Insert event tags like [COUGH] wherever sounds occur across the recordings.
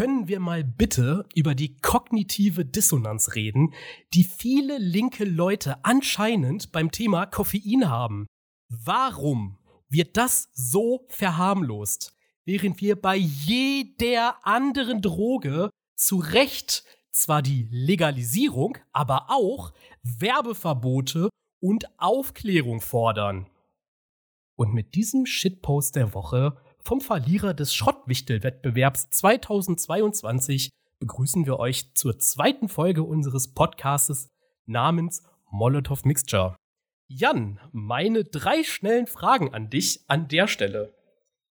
können wir mal bitte über die kognitive Dissonanz reden, die viele linke Leute anscheinend beim Thema Koffein haben. Warum wird das so verharmlost, während wir bei jeder anderen Droge zu Recht zwar die Legalisierung, aber auch Werbeverbote und Aufklärung fordern? Und mit diesem Shitpost der Woche vom Verlierer des Schrottwichtel-Wettbewerbs 2022 begrüßen wir euch zur zweiten Folge unseres Podcastes namens Molotov Mixture. Jan, meine drei schnellen Fragen an dich an der Stelle.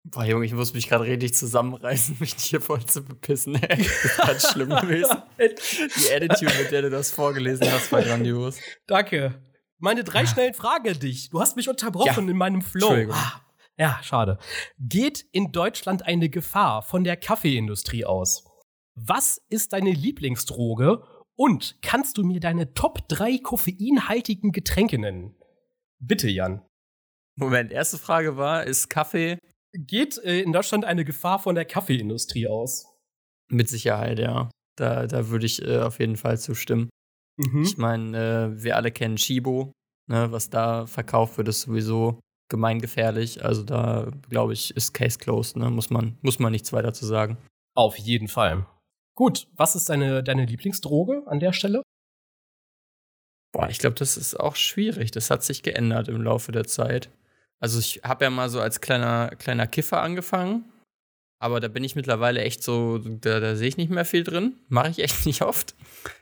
Boah, Junge, ich muss mich gerade richtig zusammenreißen, [LAUGHS] mich hier voll zu bepissen. Ey. Das ist ganz [LAUGHS] schlimm gewesen. Die Attitude, mit der du das vorgelesen hast, war grandios. Danke. Meine drei schnellen Fragen an dich. Du hast mich unterbrochen ja. in meinem Flow. Ah, ja, schade. Geht in Deutschland eine Gefahr von der Kaffeeindustrie aus? Was ist deine Lieblingsdroge? Und kannst du mir deine Top 3 koffeinhaltigen Getränke nennen? Bitte, Jan. Moment, erste Frage war, ist Kaffee. Geht äh, in Deutschland eine Gefahr von der Kaffeeindustrie aus? Mit Sicherheit, ja. Da, da würde ich äh, auf jeden Fall zustimmen. Mhm. Ich meine, äh, wir alle kennen Chibo. Ne, was da verkauft wird, ist sowieso gemeingefährlich. Also da, glaube ich, ist Case closed. Ne? Muss, man, muss man nichts weiter zu sagen. Auf jeden Fall. Gut, was ist deine, deine Lieblingsdroge an der Stelle? Boah, ich glaube, das ist auch schwierig. Das hat sich geändert im Laufe der Zeit. Also ich habe ja mal so als kleiner, kleiner Kiffer angefangen. Aber da bin ich mittlerweile echt so, da, da sehe ich nicht mehr viel drin. Mache ich echt [LAUGHS] nicht oft.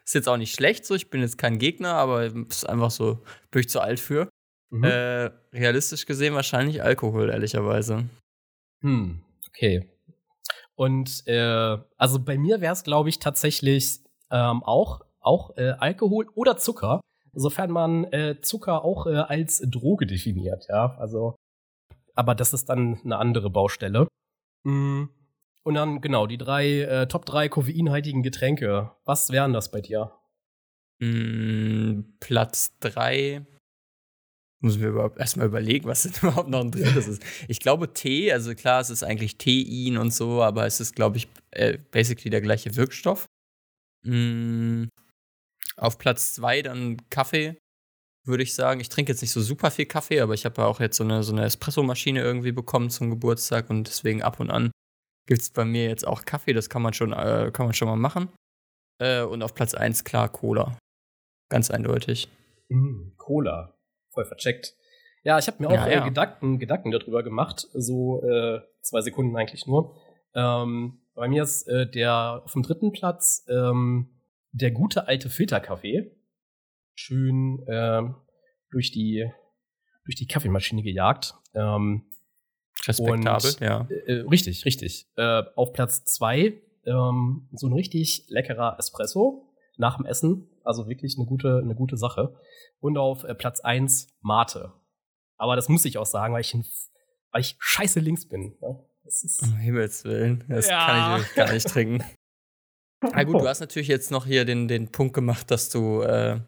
Ist jetzt auch nicht schlecht so. Ich bin jetzt kein Gegner, aber ist einfach so, bin ich zu alt für. Mhm. Äh, realistisch gesehen wahrscheinlich Alkohol, ehrlicherweise. Hm, okay. Und äh, also bei mir wäre es, glaube ich, tatsächlich ähm, auch, auch äh, Alkohol oder Zucker, sofern man äh, Zucker auch äh, als Droge definiert, ja. Also, aber das ist dann eine andere Baustelle. Mm. Und dann, genau, die drei, äh, Top 3 koffeinhaltigen Getränke. Was wären das bei dir? Mm, Platz 3 muss mir überhaupt erstmal überlegen, was denn [LAUGHS] überhaupt noch ein drittes ist. Ich glaube Tee, also klar, es ist eigentlich Tein und so, aber es ist, glaube ich, äh, basically der gleiche Wirkstoff. Mm, auf Platz zwei dann Kaffee, würde ich sagen. Ich trinke jetzt nicht so super viel Kaffee, aber ich habe ja auch jetzt so eine, so eine Espresso-Maschine irgendwie bekommen zum Geburtstag und deswegen ab und an gibt es bei mir jetzt auch Kaffee, das kann man schon, äh, kann man schon mal machen. Äh, und auf Platz eins klar Cola. Ganz eindeutig. Mm, Cola voll vercheckt. Ja, ich habe mir auch ja, ja. Äh, Gedanken, Gedanken darüber gemacht, so äh, zwei Sekunden eigentlich nur. Ähm, bei mir ist äh, der auf dem dritten Platz ähm, der gute alte Filterkaffee. Schön ähm, durch die durch die Kaffeemaschine gejagt. Ähm, Respektabel, und, ja. Äh, äh, richtig, richtig. Äh, auf Platz zwei ähm, so ein richtig leckerer Espresso nach dem Essen. Also wirklich eine gute, eine gute Sache. Und auf äh, Platz 1 Mate. Aber das muss ich auch sagen, weil ich, weil ich scheiße links bin. Ne? Das ist um Himmels Willen. Das ja. kann ich gar nicht trinken. [LAUGHS] Na gut, du hast natürlich jetzt noch hier den, den Punkt gemacht, dass du äh,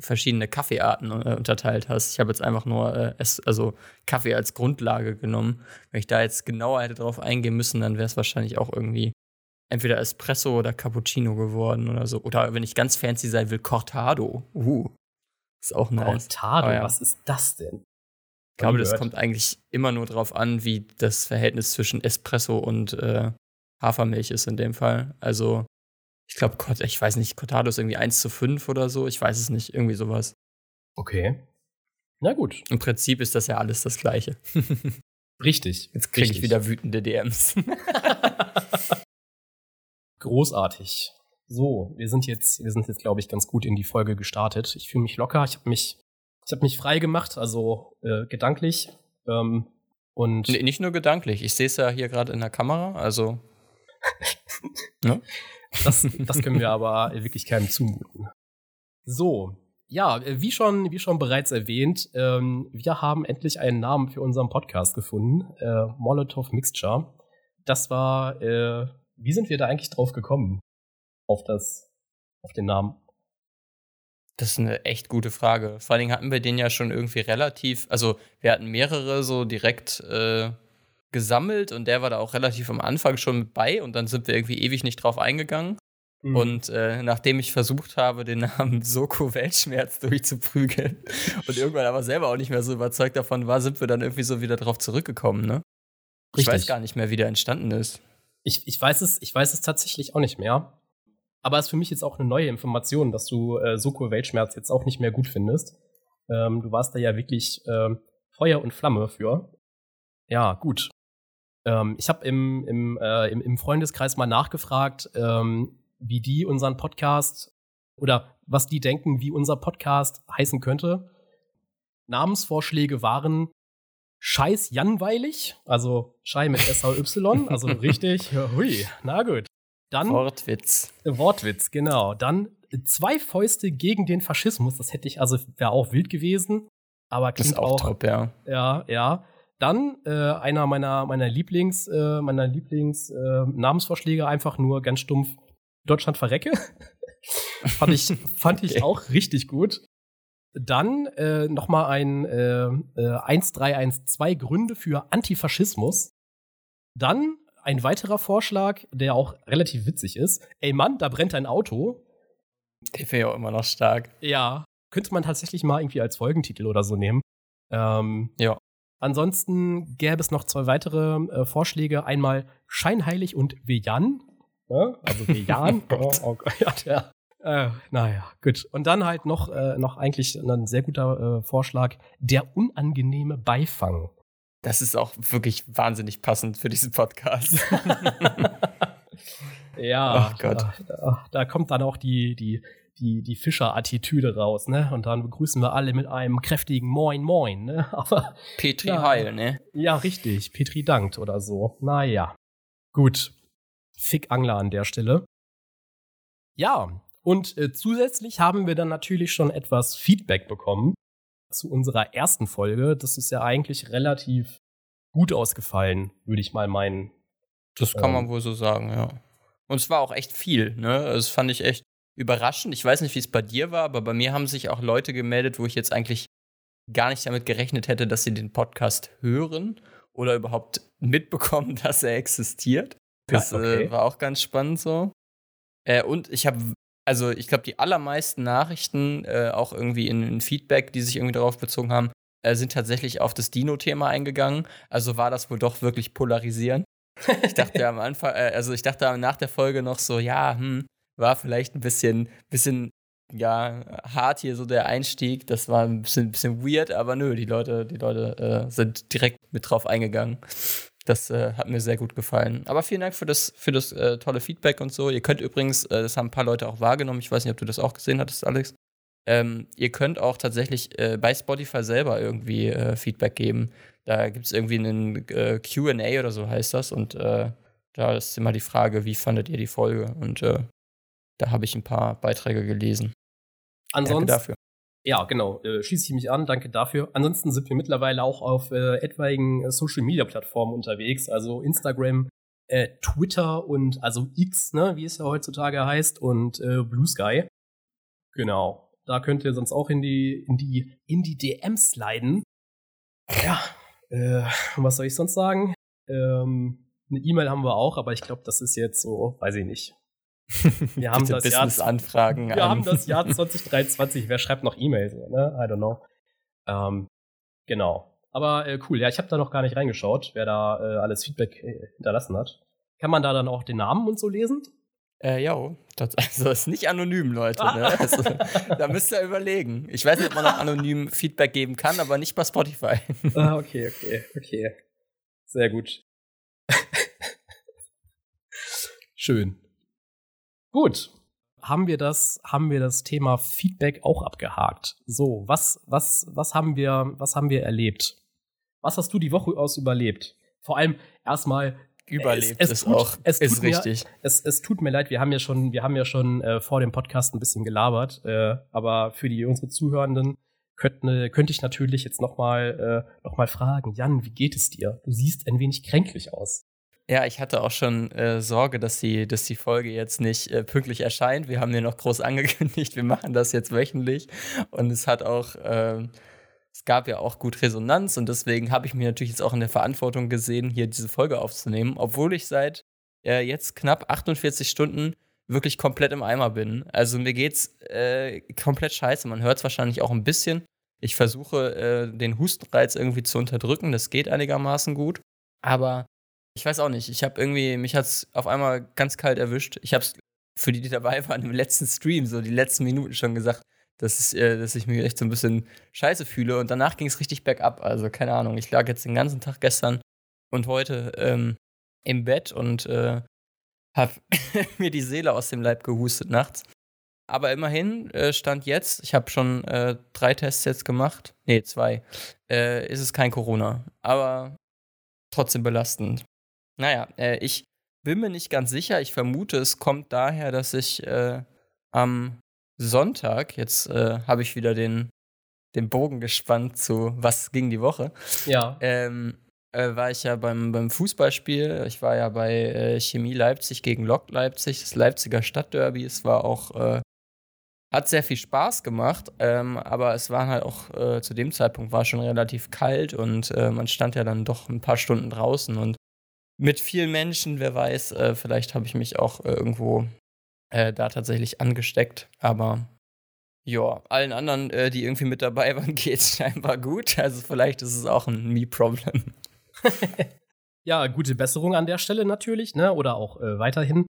verschiedene Kaffeearten äh, unterteilt hast. Ich habe jetzt einfach nur äh, es, also Kaffee als Grundlage genommen. Wenn ich da jetzt genauer hätte drauf eingehen müssen, dann wäre es wahrscheinlich auch irgendwie entweder Espresso oder Cappuccino geworden oder so. Oder wenn ich ganz fancy sein will, Cortado. Uh. Ist auch nice. Cortado, ja. was ist das denn? Ich glaube, das kommt eigentlich immer nur darauf an, wie das Verhältnis zwischen Espresso und äh, Hafermilch ist in dem Fall. Also, ich glaube, ich weiß nicht, Cortado ist irgendwie 1 zu 5 oder so. Ich weiß es nicht, irgendwie sowas. Okay. Na gut. Im Prinzip ist das ja alles das Gleiche. [LAUGHS] Richtig. Jetzt kriege ich wieder wütende DMs. [LAUGHS] Großartig. So, wir sind jetzt, wir sind jetzt, glaube ich, ganz gut in die Folge gestartet. Ich fühle mich locker. Ich habe mich, ich habe mich frei gemacht, also äh, gedanklich. Ähm, und nee, nicht nur gedanklich. Ich sehe es ja hier gerade in der Kamera. Also [LAUGHS] ne? das, das können wir aber wirklich keinem zumuten. So, ja, wie schon, wie schon bereits erwähnt, ähm, wir haben endlich einen Namen für unseren Podcast gefunden, äh, Molotov Mixture. Das war, äh, wie sind wir da eigentlich drauf gekommen? auf das, auf den Namen? Das ist eine echt gute Frage. Vor allen Dingen hatten wir den ja schon irgendwie relativ, also wir hatten mehrere so direkt äh, gesammelt und der war da auch relativ am Anfang schon mit bei und dann sind wir irgendwie ewig nicht drauf eingegangen. Mhm. Und äh, nachdem ich versucht habe, den Namen [LAUGHS] Soko Weltschmerz durchzuprügeln [LAUGHS] und irgendwann aber selber auch nicht mehr so überzeugt davon war, sind wir dann irgendwie so wieder drauf zurückgekommen, ne? Ich weiß gar nicht mehr, wie der entstanden ist. Ich, ich, weiß es, ich weiß es tatsächlich auch nicht mehr. Aber es ist für mich jetzt auch eine neue Information, dass du äh, Soko Weltschmerz jetzt auch nicht mehr gut findest. Ähm, du warst da ja wirklich ähm, Feuer und Flamme für. Ja, gut. Ähm, ich habe im, im, äh, im, im, Freundeskreis mal nachgefragt, ähm, wie die unseren Podcast oder was die denken, wie unser Podcast heißen könnte. Namensvorschläge waren Scheiß Janweilig, also Schei mit S-A-Y, also [LAUGHS] richtig, hui, na gut. Dann Wortwitz. Wortwitz, genau. Dann zwei Fäuste gegen den Faschismus, das hätte ich, also wäre auch wild gewesen, aber klingt ist auch, auch top, ja. Ja, ja. Dann äh, einer meiner meiner Lieblings äh, meiner Lieblings äh, Namensvorschläge einfach nur ganz stumpf Deutschland verrecke. [LAUGHS] fand ich, fand ich auch richtig gut. Dann äh, noch mal ein äh, äh, 1312 Gründe für Antifaschismus. Dann ein weiterer Vorschlag, der auch relativ witzig ist. Ey Mann, da brennt ein Auto. Der wäre ja auch immer noch stark. Ja, könnte man tatsächlich mal irgendwie als Folgentitel oder so nehmen. Ähm, ja. Ansonsten gäbe es noch zwei weitere äh, Vorschläge. Einmal Scheinheilig und Vejan. Ne? Also Vegan. [LAUGHS] oh, oh Gott, [LAUGHS] ja, der. Äh, naja, gut. Und dann halt noch, äh, noch eigentlich ein sehr guter äh, Vorschlag, der unangenehme Beifang. Das ist auch wirklich wahnsinnig passend für diesen Podcast. [LAUGHS] ja, Ach Gott. Da, da, kommt dann auch die, die, die, die Fischer-Attitüde raus, ne? Und dann begrüßen wir alle mit einem kräftigen Moin Moin, ne? [LAUGHS] Aber, Petri ja, Heil, ne? Ja, richtig. Petri dankt oder so. Naja. Gut. Fick Angler an der Stelle. Ja, und äh, zusätzlich haben wir dann natürlich schon etwas Feedback bekommen zu unserer ersten Folge. Das ist ja eigentlich relativ gut ausgefallen, würde ich mal meinen. Das kann ähm, man wohl so sagen, ja. Und es war auch echt viel, ne? Das fand ich echt überraschend. Ich weiß nicht, wie es bei dir war, aber bei mir haben sich auch Leute gemeldet, wo ich jetzt eigentlich gar nicht damit gerechnet hätte, dass sie den Podcast hören oder überhaupt mitbekommen, [LAUGHS] dass er existiert. Das okay. äh, war auch ganz spannend so. Äh, und ich habe, also ich glaube, die allermeisten Nachrichten, äh, auch irgendwie in, in, Feedback, die sich irgendwie darauf bezogen haben, äh, sind tatsächlich auf das Dino-Thema eingegangen. Also war das wohl doch wirklich polarisierend. ich dachte am [LAUGHS] Anfang, äh, also ich dachte nach der Folge noch so, ja, hm, war vielleicht ein bisschen, bisschen ja, hart hier so der Einstieg. Das war ein bisschen, bisschen weird, aber nö, die Leute, die Leute äh, sind direkt mit drauf eingegangen. Das äh, hat mir sehr gut gefallen. Aber vielen Dank für das, für das äh, tolle Feedback und so. Ihr könnt übrigens, äh, das haben ein paar Leute auch wahrgenommen, ich weiß nicht, ob du das auch gesehen hattest, Alex. Ähm, ihr könnt auch tatsächlich äh, bei Spotify selber irgendwie äh, Feedback geben. Da gibt es irgendwie einen äh, QA oder so heißt das. Und da ist immer die Frage, wie fandet ihr die Folge? Und da habe ich ein paar Beiträge gelesen. Ansonsten, Danke dafür. Ja, genau, äh, schließe ich mich an, danke dafür. Ansonsten sind wir mittlerweile auch auf äh, etwaigen äh, Social Media Plattformen unterwegs, also Instagram, äh, Twitter und also X, ne, wie es ja heutzutage heißt, und äh, Blue Sky. Genau. Da könnt ihr sonst auch in die, in die, in die DMs sliden. Ja, was soll ich sonst sagen? Ähm, eine E-Mail haben wir auch, aber ich glaube, das ist jetzt so, weiß ich nicht. [LAUGHS] Wir haben das Jahr, Anfragen wir an. haben das Jahr 2023. Wer schreibt noch E-Mails? Ne? I don't know. Ähm, genau. Aber äh, cool. Ja, ich habe da noch gar nicht reingeschaut, wer da äh, alles Feedback äh, hinterlassen hat. Kann man da dann auch den Namen und so lesen? Äh, ja, das [LAUGHS] also ist nicht anonym, Leute. Ne? [LAUGHS] Also, da müsst ihr überlegen. Ich weiß nicht, ob man noch anonym Feedback geben kann, aber nicht bei Spotify. ah, okay, okay, okay. Sehr gut. Schön. Gut. Haben wir das, haben wir das Thema Feedback auch abgehakt? So, was, was, was haben wir, was haben wir erlebt? Was hast du die Woche aus überlebt? Vor allem erstmal überlebt es, es ist tut, auch es ist richtig. Mir, es, es tut mir leid, wir haben ja schon, wir haben ja schon äh, vor dem Podcast ein bisschen gelabert, äh, aber für die unsere Zuhörenden könnte, könnte ich natürlich jetzt noch mal, äh, noch mal fragen, Jan, wie geht es dir? Du siehst ein wenig kränklich aus. Ja, ich hatte auch schon äh, Sorge, dass die, dass die Folge jetzt nicht äh, pünktlich erscheint. Wir haben ja noch groß [LAUGHS] angekündigt, wir machen das jetzt wöchentlich. Und es hat auch, äh, es gab ja auch gut Resonanz und deswegen habe ich mir natürlich jetzt auch in der Verantwortung gesehen, hier diese Folge aufzunehmen, obwohl ich seit äh, jetzt knapp 48 Stunden wirklich komplett im Eimer bin. Also mir geht's äh, komplett scheiße. Man hört es wahrscheinlich auch ein bisschen. Ich versuche, äh, den Hustenreiz irgendwie zu unterdrücken. Das geht einigermaßen gut. Aber ich weiß auch nicht. Ich habe irgendwie, mich hat es auf einmal ganz kalt erwischt. Ich habe es für die, die dabei waren, im letzten Stream, so die letzten Minuten schon gesagt, dass, es, äh, dass ich mich echt so ein bisschen scheiße fühle. Und danach ging es richtig bergab. Also keine Ahnung. Ich lag jetzt den ganzen Tag gestern und heute ähm, im Bett und äh, habe [LAUGHS] mir die Seele aus dem Leib gehustet nachts. Aber immerhin, äh, Stand jetzt, ich habe schon äh, drei Tests jetzt gemacht, nee, zwei, äh, ist es kein Corona. Aber trotzdem belastend. Naja, äh, ich bin mir nicht ganz sicher. Ich vermute, es kommt daher, dass ich äh, am Sonntag, jetzt äh, habe ich wieder den, den Bogen gespannt zu Was ging die Woche. Ja. Ähm, äh, war ich ja beim, beim Fußballspiel. Ich war ja bei äh, Chemie Leipzig gegen Lok Leipzig, das Leipziger Stadtderby. Es war auch, äh, hat sehr viel Spaß gemacht, ähm, aber es war halt auch äh, zu dem Zeitpunkt war schon relativ kalt und man stand ja dann doch ein paar Stunden draußen und mit vielen Menschen, wer weiß, äh, vielleicht habe ich mich auch irgendwo da tatsächlich angesteckt, aber ja, allen anderen, die irgendwie mit dabei [LAUGHS] waren, geht es scheinbar gut. Also vielleicht ist es auch ein Me-Problem. [LAUGHS] ja, gute Besserung an der Stelle natürlich, ne? Oder auch äh, weiterhin.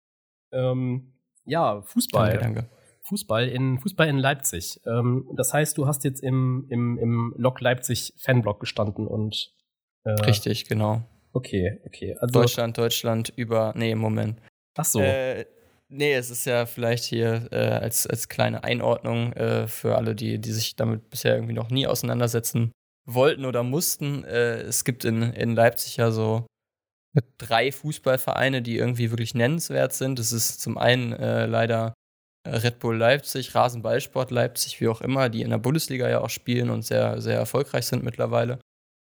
Ähm, ja, Fußball. Danke, danke. Fußball in, Fußball in Leipzig. Ähm, das heißt, du hast jetzt im, im, im Lok Leipzig Fanblock gestanden und. Äh, Richtig, genau. Okay, okay. Also, Deutschland, Deutschland über. Nee, Moment. Ach so. Äh, nee, es ist ja vielleicht hier äh, als, als kleine Einordnung äh, für alle, die, die sich damit bisher irgendwie noch nie auseinandersetzen wollten oder mussten. Äh, es gibt in, in Leipzig ja so drei Fußballvereine, die irgendwie wirklich nennenswert sind. Das ist zum einen äh, leider Red Bull Leipzig, Rasenballsport Leipzig, wie auch immer, die in der Bundesliga ja auch spielen und sehr, sehr erfolgreich sind mittlerweile.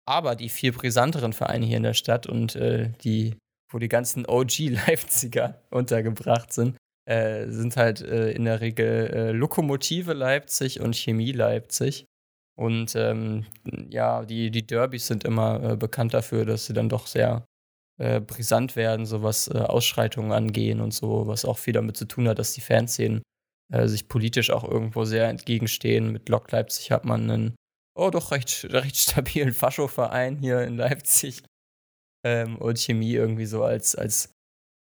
Aber die viel brisanteren Vereine hier in der Stadt und äh, die, wo die ganzen OG-Leipziger [LAUGHS] untergebracht sind, äh, sind halt äh, in der Regel äh, Lokomotive Leipzig und Chemie Leipzig. Und ähm, ja, die, die Derbys sind immer äh, bekannt dafür, dass sie dann doch sehr äh, brisant werden, so was Ausschreitungen angehen und so, was auch viel damit zu tun hat, dass die Fanszenen sich politisch auch irgendwo sehr entgegenstehen. Mit Lok Leipzig hat man einen, oh doch, recht, recht stabilen Faschoverein hier in Leipzig. Ähm, und Chemie irgendwie so als, als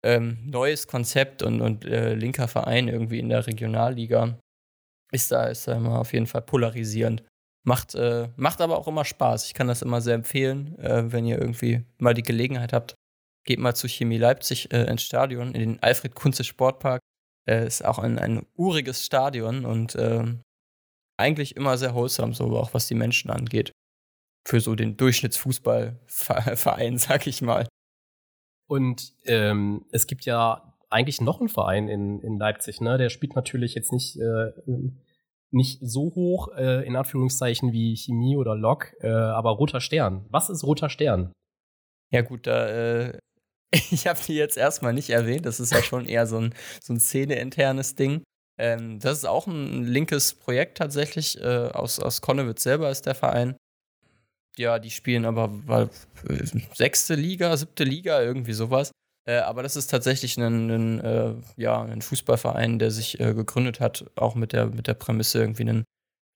ähm, neues Konzept und, und äh, linker Verein irgendwie in der Regionalliga ist da, ist da immer auf jeden Fall polarisierend. Macht, äh, macht aber auch immer Spaß. Ich kann das immer sehr empfehlen, äh, wenn ihr irgendwie mal die Gelegenheit habt. Geht mal zu Chemie Leipzig äh, ins Stadion, in den Alfred Kunze Sportpark. Äh, ist auch ein, ein uriges Stadion und ähm, eigentlich immer sehr wholesome, so auch was die Menschen angeht. Für so den Durchschnittsfußballverein, [LAUGHS] sag ich mal. Und ähm, es gibt ja eigentlich noch einen Verein in, in Leipzig, ne? Der spielt natürlich jetzt nicht äh, nicht so hoch, äh, in Anführungszeichen, wie Chemie oder Lok, äh, aber Roter Stern. Was ist Roter Stern? Ja, gut, da, äh, [LAUGHS] ich habe die jetzt erstmal nicht erwähnt. Das ist ja schon eher so ein, so ein Szene-internes Ding. Ähm, das ist auch ein linkes Projekt tatsächlich. Äh, aus, aus Konnewitz selber ist der Verein. Ja, die spielen aber weil, äh, sechste Liga, siebte Liga, irgendwie sowas. Äh, aber das ist tatsächlich ein, ein, äh, ja, ein Fußballverein, der sich äh, gegründet hat, auch mit der, mit der Prämisse, irgendwie ein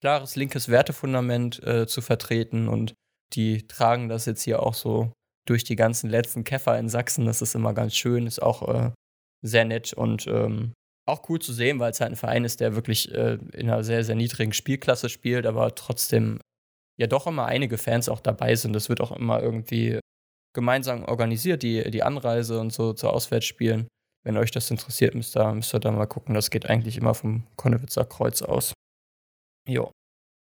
klares linkes Wertefundament zu vertreten. Und die tragen das jetzt hier auch so durch die ganzen letzten Käfer in Sachsen. Das ist immer ganz schön, ist auch sehr nett und ähm, auch cool zu sehen, weil es halt ein Verein ist, der wirklich äh, in einer sehr, sehr niedrigen Spielklasse spielt, aber trotzdem ja doch immer einige Fans auch dabei sind. Das wird auch immer irgendwie gemeinsam organisiert, die, die Anreise und so zu Auswärtsspielen. Wenn euch das interessiert, müsst ihr, müsst ihr da mal gucken. Das geht eigentlich immer vom Konnewitzer Kreuz aus. Jo.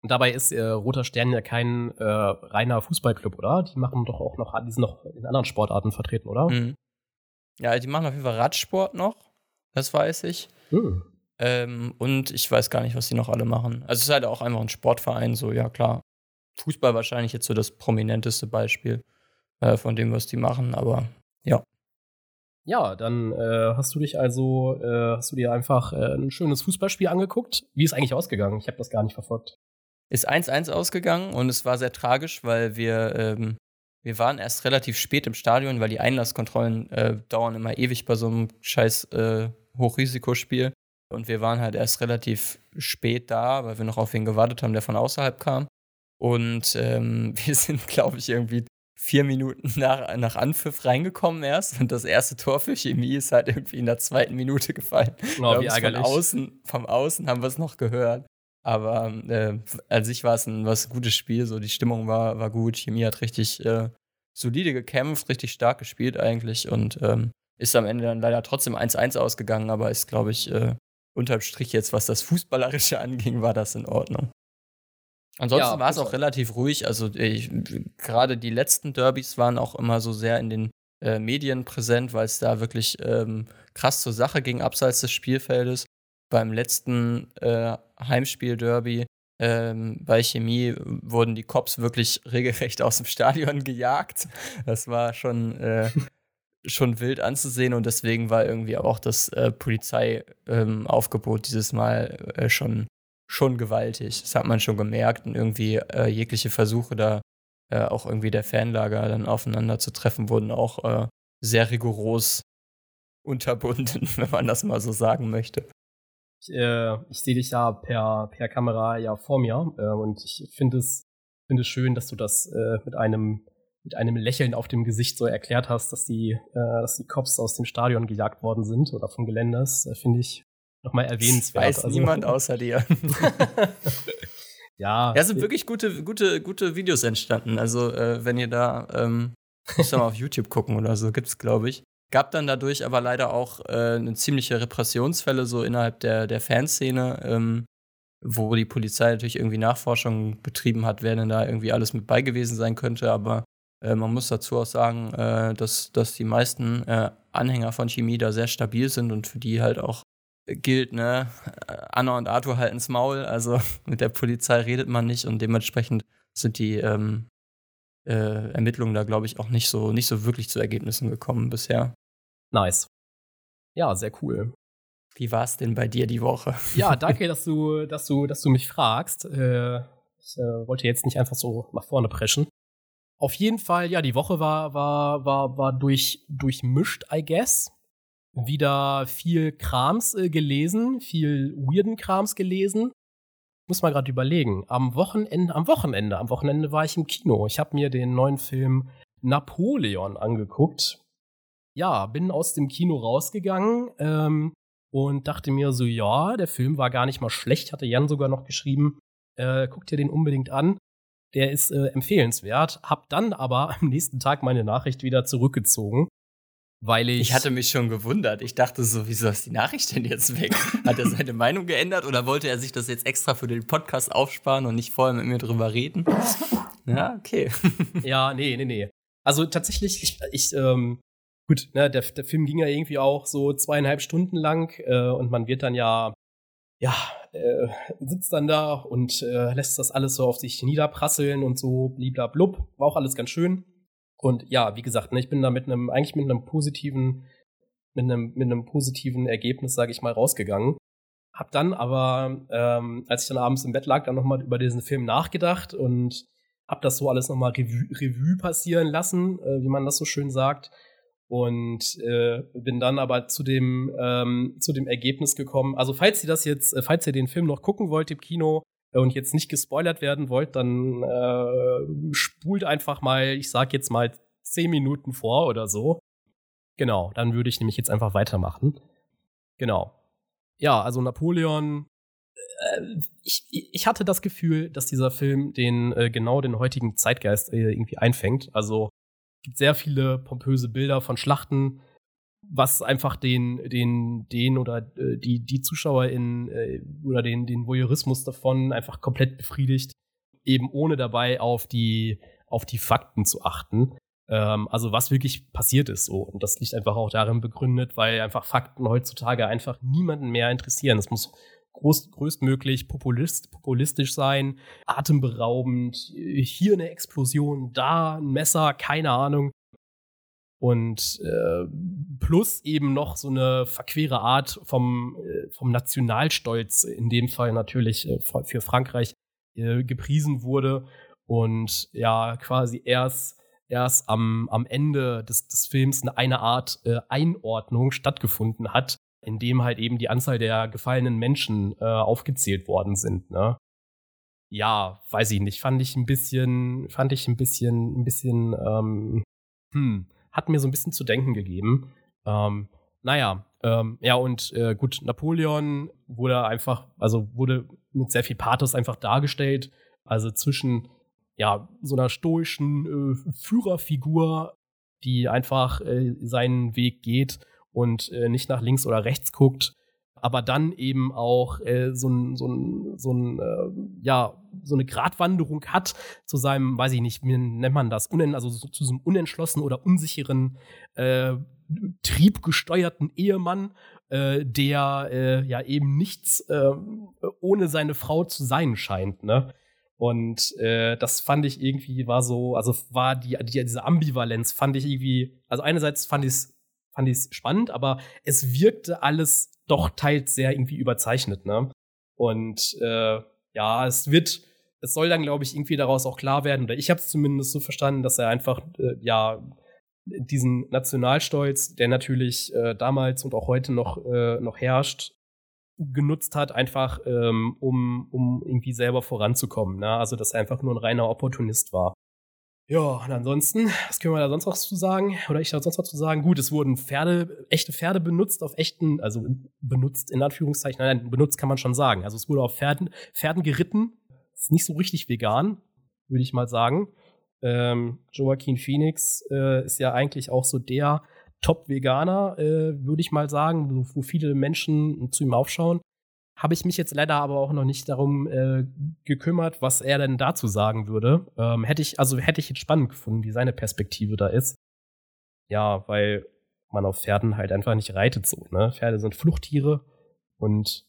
Und dabei ist äh, Roter Stern ja kein äh, reiner Fußballclub, oder? Die machen doch auch noch, die sind noch in anderen Sportarten vertreten, oder? Mhm. Ja, die machen auf jeden Fall Radsport noch. Das weiß ich. Mhm. Ähm, und ich weiß gar nicht, was die noch alle machen. Also es ist halt auch einfach ein Sportverein, so, ja klar. Fußball wahrscheinlich jetzt so das prominenteste Beispiel äh, von dem, was die machen, aber ja. Ja, dann äh, hast du dich also, äh, hast du dir einfach äh, ein schönes Fußballspiel angeguckt. Wie ist eigentlich ausgegangen? Ich habe das gar nicht verfolgt. ist 1-1 ausgegangen und es war sehr tragisch, weil wir, ähm, wir waren erst relativ spät im Stadion, weil die Einlasskontrollen äh, dauern immer ewig bei so einem scheiß äh, Hochrisikospiel. Und wir waren halt erst relativ spät da, weil wir noch auf wen gewartet haben, der von außerhalb kam. Und ähm, [LAUGHS] wir sind, glaube ich, irgendwie vier Minuten nach, nach Anpfiff reingekommen erst. Und das erste Tor für Chemie ist halt irgendwie in der zweiten Minute gefallen. Oh, wie ärgerlich. Von außen, vom Außen haben wir es noch gehört. Aber äh, an sich war es ein, ein gutes Spiel. So, die Stimmung war, war gut. Chemie hat richtig äh, solide gekämpft, richtig stark gespielt eigentlich. Und ähm, ist am Ende dann leider trotzdem 1-1 ausgegangen, aber ist, glaube ich, äh, unterm Strich jetzt, was das Fußballerische [LAUGHS] anging, war das in Ordnung. Ansonsten ja, war es auch relativ ruhig. Also gerade die letzten Derbys waren auch immer so sehr in den äh, Medien präsent, weil es da wirklich ähm, krass zur Sache ging, abseits des Spielfeldes. Beim letzten äh, Heimspiel-Derby ähm, bei Chemie wurden die Cops wirklich [LAUGHS] regelrecht aus dem Stadion gejagt. Das war schon äh, [LAUGHS] schon wild anzusehen und deswegen war irgendwie auch das äh, Polizeiaufgebot ähm, dieses Mal äh, schon, schon gewaltig. Das hat man schon gemerkt und irgendwie äh, jegliche Versuche da äh, auch irgendwie der Fanlager dann aufeinander zu treffen wurden auch äh, sehr rigoros unterbunden, [LAUGHS] wenn man das mal so sagen möchte. Ich, äh, ich sehe dich ja per, per Kamera ja vor mir und ich finde es, find es schön, dass du das mit einem mit einem Lächeln auf dem Gesicht so erklärt hast, dass die, äh, dass die Cops aus dem Stadion gejagt worden sind oder vom Gelände. Äh, finde ich nochmal erwähnenswert. Weiß also, niemand [LAUGHS] außer dir. ja. Ja, sind wirklich gute, gute, gute Videos entstanden. Also, äh, wenn ihr da, ähm, müsst mal auf YouTube gucken oder so, gibt's, glaube ich. Gab dann dadurch aber leider auch äh, eine ziemliche Repressionsfälle so innerhalb der, der Fanszene, ähm, wo die Polizei natürlich irgendwie Nachforschung betrieben hat, wer denn da irgendwie alles mit bei gewesen sein könnte. Aber äh, man muss dazu auch sagen, äh, dass, dass die meisten äh, Anhänger von Chemie da sehr stabil sind und für die halt auch gilt, ne, Anna und Arthur halten's Maul, also [LAUGHS] mit der Polizei redet man nicht und dementsprechend sind die ähm, äh, Ermittlungen da, glaube ich, auch nicht so, nicht so wirklich zu Ergebnissen gekommen bisher. Nice. Ja, sehr cool. Wie war es denn bei dir die Woche? [LAUGHS] Ja, danke, dass du, dass du, dass du mich fragst. Äh, ich äh, wollte jetzt nicht einfach so nach vorne preschen. Auf jeden Fall, ja, die Woche war, war, war, war durch, durchmischt, I guess. Wieder viel Krams äh, gelesen, viel weirden Krams gelesen. Muss mal gerade überlegen. Am Wochenende, am Wochenende, am Wochenende war ich im Kino. Ich habe mir den neuen Film Napoleon angeguckt. Ja, bin aus dem Kino rausgegangen ähm, und dachte mir so, ja, der Film war gar nicht mal schlecht, hatte Jan sogar noch geschrieben. Äh, guck dir den unbedingt an der ist äh, empfehlenswert. Hab dann aber am nächsten Tag meine Nachricht wieder zurückgezogen, weil ich. Ich hatte mich schon gewundert. Ich dachte so, wieso ist die Nachricht denn jetzt weg? Hat er seine Meinung geändert oder wollte er sich das jetzt extra für den Podcast aufsparen und nicht vorher mit mir drüber reden? Ja, okay. [LAUGHS] ja, nee, nee, nee. Also tatsächlich, ich, ich ähm, gut, ne, der, der Film ging ja irgendwie auch so zweieinhalb Stunden lang äh, und man wird dann ja ja, äh, sitzt dann da und äh, lässt das alles so auf sich niederprasseln und so bliblablub. War auch alles ganz schön. Und ja, wie gesagt, ne, ich bin da mit einem, eigentlich mit einem positiven, mit einem, mit einem positiven Ergebnis, sage ich mal, rausgegangen. Hab dann aber, ähm, als ich dann abends im Bett lag, dann nochmal über diesen Film nachgedacht und hab das so alles nochmal Revue, Revue passieren lassen, äh, wie man das so schön sagt und äh, bin dann aber zu dem ähm, zu dem Ergebnis gekommen. Also falls ihr das jetzt, äh, falls ihr den Film noch gucken wollt im Kino äh, und jetzt nicht gespoilert werden wollt, dann äh, spult einfach mal, ich sag jetzt mal zehn Minuten vor oder so. Genau, dann würde ich nämlich jetzt einfach weitermachen. Genau. Ja, also Napoleon. Äh, ich, ich hatte das Gefühl, dass dieser Film den äh, genau den heutigen Zeitgeist äh, irgendwie einfängt. Also gibt sehr viele pompöse Bilder von Schlachten, was einfach den, den, den oder äh, die, die ZuschauerInnen äh, oder den, den Voyeurismus davon einfach komplett befriedigt, eben ohne dabei auf die, auf die Fakten zu achten. Ähm, also was wirklich passiert ist so. Und das liegt einfach auch darin begründet, weil einfach Fakten heutzutage einfach niemanden mehr interessieren. Es muss groß, größtmöglich populist, populistisch sein, atemberaubend, hier eine Explosion, da ein Messer, keine Ahnung. Und äh, plus eben noch so eine verquere Art vom, äh, vom Nationalstolz, in dem Fall natürlich äh, für Frankreich, äh, gepriesen wurde und ja quasi erst erst am, am Ende des, des Films eine, eine Art äh, Einordnung stattgefunden hat, in dem halt eben die Anzahl der gefallenen Menschen äh, aufgezählt worden sind. Ne? Ja, weiß ich nicht, fand ich ein bisschen, fand ich ein bisschen, ein bisschen, ähm, hm, hat mir so ein bisschen zu denken gegeben. Ähm, naja, ähm, ja, und äh, gut, Napoleon wurde einfach, also wurde mit sehr viel Pathos einfach dargestellt. Also zwischen ja, so einer stoischen äh, Führerfigur, die einfach äh, seinen Weg geht und äh, nicht nach links oder rechts guckt, aber dann eben auch äh, so ein, so ein, so ein äh, ja, so eine Gratwanderung hat zu seinem, weiß ich nicht, wie nennt man das, unen, also so, zu diesem unentschlossenen oder unsicheren, äh, triebgesteuerten Ehemann, äh, der äh, ja eben nichts äh, ohne seine Frau zu sein scheint, ne? Und das fand ich irgendwie war so, also war die, die diese Ambivalenz fand ich irgendwie, also einerseits fand ich es fand ich's spannend, aber es wirkte alles doch teils sehr irgendwie überzeichnet, ne? Und äh, ja, es wird, es soll dann, glaube ich, irgendwie daraus auch klar werden, oder ich habe es zumindest so verstanden, dass er einfach, äh, ja, diesen Nationalstolz, der natürlich äh, damals und auch heute noch, äh, noch herrscht, genutzt hat, einfach ähm, um, um irgendwie selber voranzukommen. Ne? Also, dass er einfach nur ein reiner Opportunist war. Ja, und ansonsten, was können wir da sonst noch zu sagen? Oder ich da sonst noch zu sagen? Gut, es wurden Pferde, echte Pferde benutzt auf echten, also benutzt in Anführungszeichen, nein, benutzt kann man schon sagen. Also es wurde auf Pferden, Pferden geritten. Ist nicht so richtig vegan, würde ich mal sagen. Ähm, Joaquin Phoenix äh, ist ja eigentlich auch so der Top-Veganer, äh, würde ich mal sagen, wo viele Menschen zu ihm aufschauen. Habe ich mich jetzt leider aber auch noch nicht darum äh, gekümmert, was er denn dazu sagen würde. Ähm, hätte ich, also hätte ich jetzt spannend gefunden, wie seine Perspektive da ist. Ja, weil man auf Pferden halt einfach nicht reitet so, ne? Pferde sind Fluchttiere und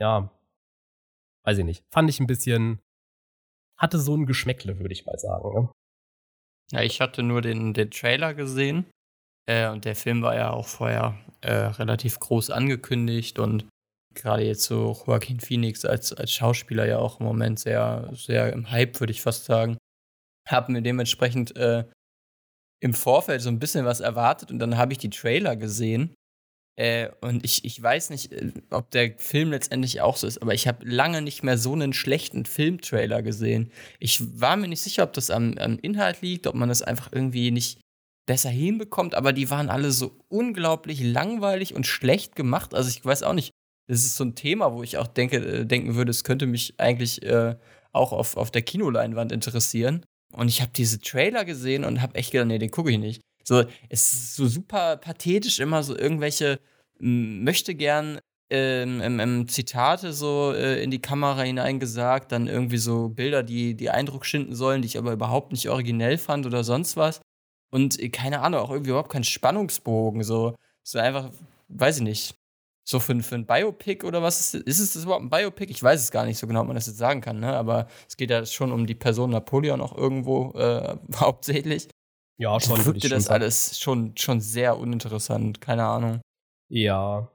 ja, weiß ich nicht. Fand ich ein bisschen, hatte so ein Geschmäckle, würde ich mal sagen. Ne? Ja, ich hatte nur den, den Trailer gesehen äh, und der Film war ja auch vorher äh, relativ groß angekündigt und gerade jetzt so Joaquin Phoenix als, als Schauspieler ja auch im Moment sehr, sehr im Hype, würde ich fast sagen. Haben mir dementsprechend äh, im Vorfeld so ein bisschen was erwartet und dann habe ich die Trailer gesehen. Äh, und ich, ich weiß nicht, äh, ob der Film letztendlich auch so ist, aber ich habe lange nicht mehr so einen schlechten Filmtrailer gesehen. Ich war mir nicht sicher, ob das am, am Inhalt liegt, ob man das einfach irgendwie nicht besser hinbekommt, aber die waren alle so unglaublich langweilig und schlecht gemacht. Also ich weiß auch nicht, das ist so ein Thema, wo ich auch denke, äh, denken würde, es könnte mich eigentlich äh, auch auf, auf der Kinoleinwand interessieren. Und ich habe diese Trailer gesehen und habe echt gedacht, nee, den gucke ich nicht. So, es ist so super pathetisch, immer so irgendwelche möchte gern ähm, ähm, Zitate so äh, in die Kamera hineingesagt, dann irgendwie so Bilder, die, die Eindruck schinden sollen, die ich aber überhaupt nicht originell fand oder sonst was. Und äh, keine Ahnung, auch irgendwie überhaupt kein Spannungsbogen. So, so einfach, weiß ich nicht. So für, für ein Biopic oder was ist, ist es das überhaupt ein Biopic? Ich weiß es gar nicht so genau, ob man das jetzt sagen kann, ne? Aber es geht ja schon um die Person Napoleon auch irgendwo äh, [LAUGHS] hauptsächlich. Ja, schon. Ich wirkte das schon alles schon, schon sehr uninteressant, keine Ahnung. Ja.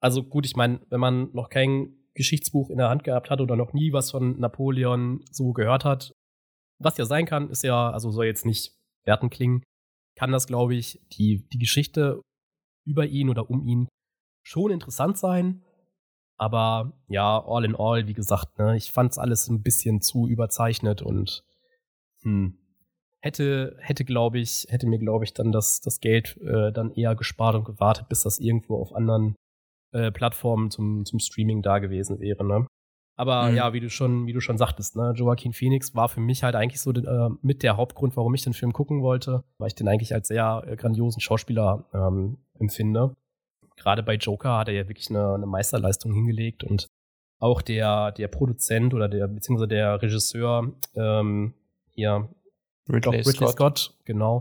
Also gut, ich meine, wenn man noch kein Geschichtsbuch in der Hand gehabt hat oder noch nie was von Napoleon so gehört hat, was ja sein kann, ist ja, also soll jetzt nicht werten klingen, kann das, glaube ich, die, die Geschichte über ihn oder um ihn schon interessant sein. Aber ja, all in all, wie gesagt, ne, ich fand's alles ein bisschen zu überzeichnet und hm, hätte, hätte, glaube ich, hätte mir, glaube ich, dann das, das Geld äh, dann eher gespart und gewartet, bis das irgendwo auf anderen äh, Plattformen zum, zum Streaming da gewesen wäre, ne? Aber mhm. ja, wie du schon, wie du schon sagtest, ne, Joaquin Phoenix war für mich halt eigentlich so äh, mit der Hauptgrund, warum ich den Film gucken wollte, weil ich den eigentlich als sehr äh, grandiosen Schauspieler ähm, empfinde. Gerade bei Joker hat er ja wirklich eine, eine Meisterleistung hingelegt und auch der, der Produzent oder der, beziehungsweise der Regisseur, ähm, hier, Ridley, Ridley Scott. Scott. genau,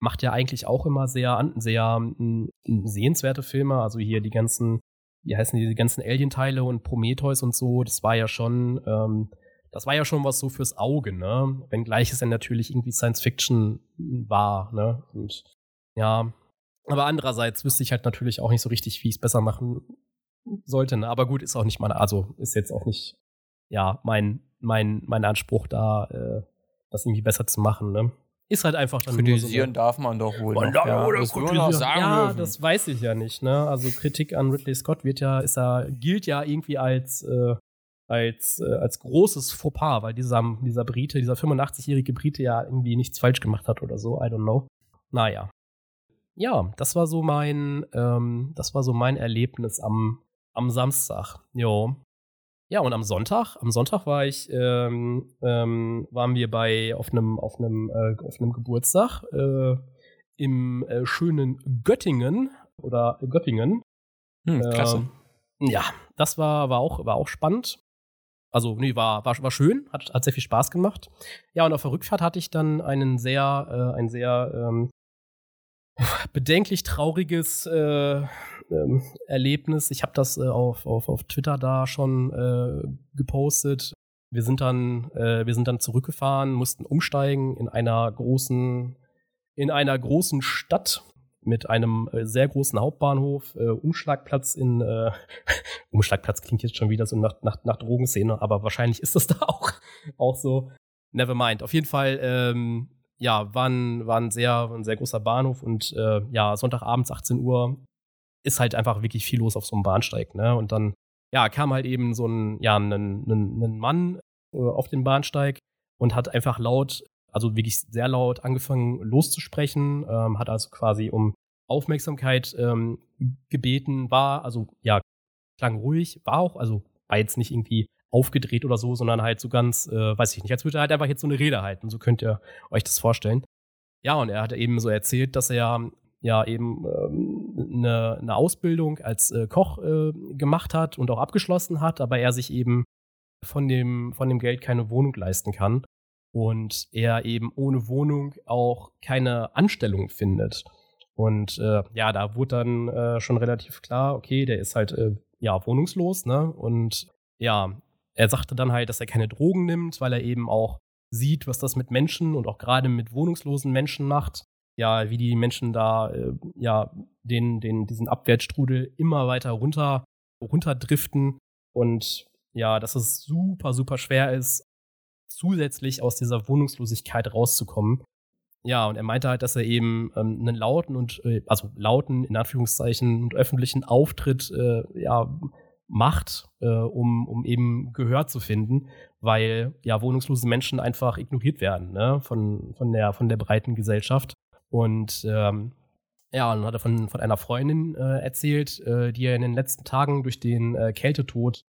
macht ja eigentlich auch immer sehr, sehr m, sehenswerte Filme. Also hier die ganzen wie heißen die, die ganzen Alien-Teile und Prometheus und so, das war ja schon, ähm, das war ja schon was so fürs Auge, ne? Wenngleich es dann natürlich irgendwie Science Fiction war, ne? Und ja, aber andererseits wüsste ich halt natürlich auch nicht so richtig, wie ich es besser machen sollte, ne? Aber gut, ist auch nicht meine, also ist jetzt auch nicht, ja, mein mein, mein Anspruch da, äh, das irgendwie besser zu machen, ne? Ist halt einfach dann Kritisieren so darf man doch wohl. Man noch, ja, oder das noch sagen ja, dürfen. das weiß ich ja nicht, ne? Also Kritik an Ridley Scott wird ja, ist ja, gilt ja irgendwie als, äh, als, äh, als großes Fauxpas, weil dieser, dieser Brite, dieser 85-jährige Brite ja irgendwie nichts falsch gemacht hat oder so, I don't know. Naja. Ja, das war so mein, ähm, das war so mein Erlebnis am, am Samstag. Jo. Ja, und am Sonntag, am Sonntag war ich, ähm, ähm, waren wir bei auf einem auf einem äh, auf einem Geburtstag äh, im äh, schönen Göttingen oder Göppingen. Hm, klasse. Ähm, ja, das war war auch war auch spannend. Also, nee, war, war, war schön, hat, hat sehr viel Spaß gemacht. Ja, und auf der Rückfahrt hatte ich dann einen sehr, äh, ein sehr ähm, bedenklich trauriges äh, ähm, Erlebnis. Ich habe das äh, auf, auf, auf Twitter da schon äh, gepostet. Wir sind dann, äh, wir sind dann zurückgefahren, mussten umsteigen in einer großen, in einer großen Stadt mit einem äh, sehr großen Hauptbahnhof, äh, Umschlagplatz in [LAUGHS] Umschlagplatz klingt jetzt schon wieder so nach, nach, nach Drogenszene, aber wahrscheinlich ist das [LAUGHS] da auch, auch so. Never mind. Auf jeden Fall, ähm, ja, war ein, war ein sehr, ein sehr großer Bahnhof und äh, ja, Sonntagabends 18 Uhr ist halt einfach wirklich viel los auf so einem Bahnsteig, ne? Und dann, ja, kam halt eben so ein, ja, ein, ein, ein Mann äh, auf den Bahnsteig und hat einfach laut, also wirklich sehr laut angefangen loszusprechen, ähm, hat also quasi um Aufmerksamkeit ähm, gebeten, war, also ja, klang ruhig, war auch, also war jetzt nicht irgendwie aufgedreht oder so, sondern halt so ganz, äh, weiß ich nicht, als würde er halt einfach jetzt so eine Rede halten. So könnt ihr euch das vorstellen. Ja, und er hat eben so erzählt, dass er ja eben ähm, eine, eine Ausbildung als äh, Koch äh, gemacht hat und auch abgeschlossen hat, aber er sich eben von dem, von dem Geld keine Wohnung leisten kann und er eben ohne Wohnung auch keine Anstellung findet. Und äh, ja, da wurde dann äh, schon relativ klar, okay, der ist halt äh, ja wohnungslos, ne? Und ja, er sagte dann halt, dass er keine Drogen nimmt, weil er eben auch sieht, was das mit Menschen und auch gerade mit wohnungslosen Menschen macht. Ja, wie die Menschen da äh, ja den, den, diesen Abwärtsstrudel immer weiter runter, runterdriften und ja, dass es super, super schwer ist, zusätzlich aus dieser Wohnungslosigkeit rauszukommen. Ja, und er meinte halt, dass er eben ähm, einen lauten und, äh, also lauten, in Anführungszeichen, und öffentlichen Auftritt, äh, ja, macht, äh, um, um eben Gehör zu finden, weil ja wohnungslose Menschen einfach ignoriert werden, ne, von, von der, von der breiten Gesellschaft. Und ähm, ja, dann hat er von, von einer Freundin äh, erzählt, äh, die er in den letzten Tagen durch den äh, Kältetod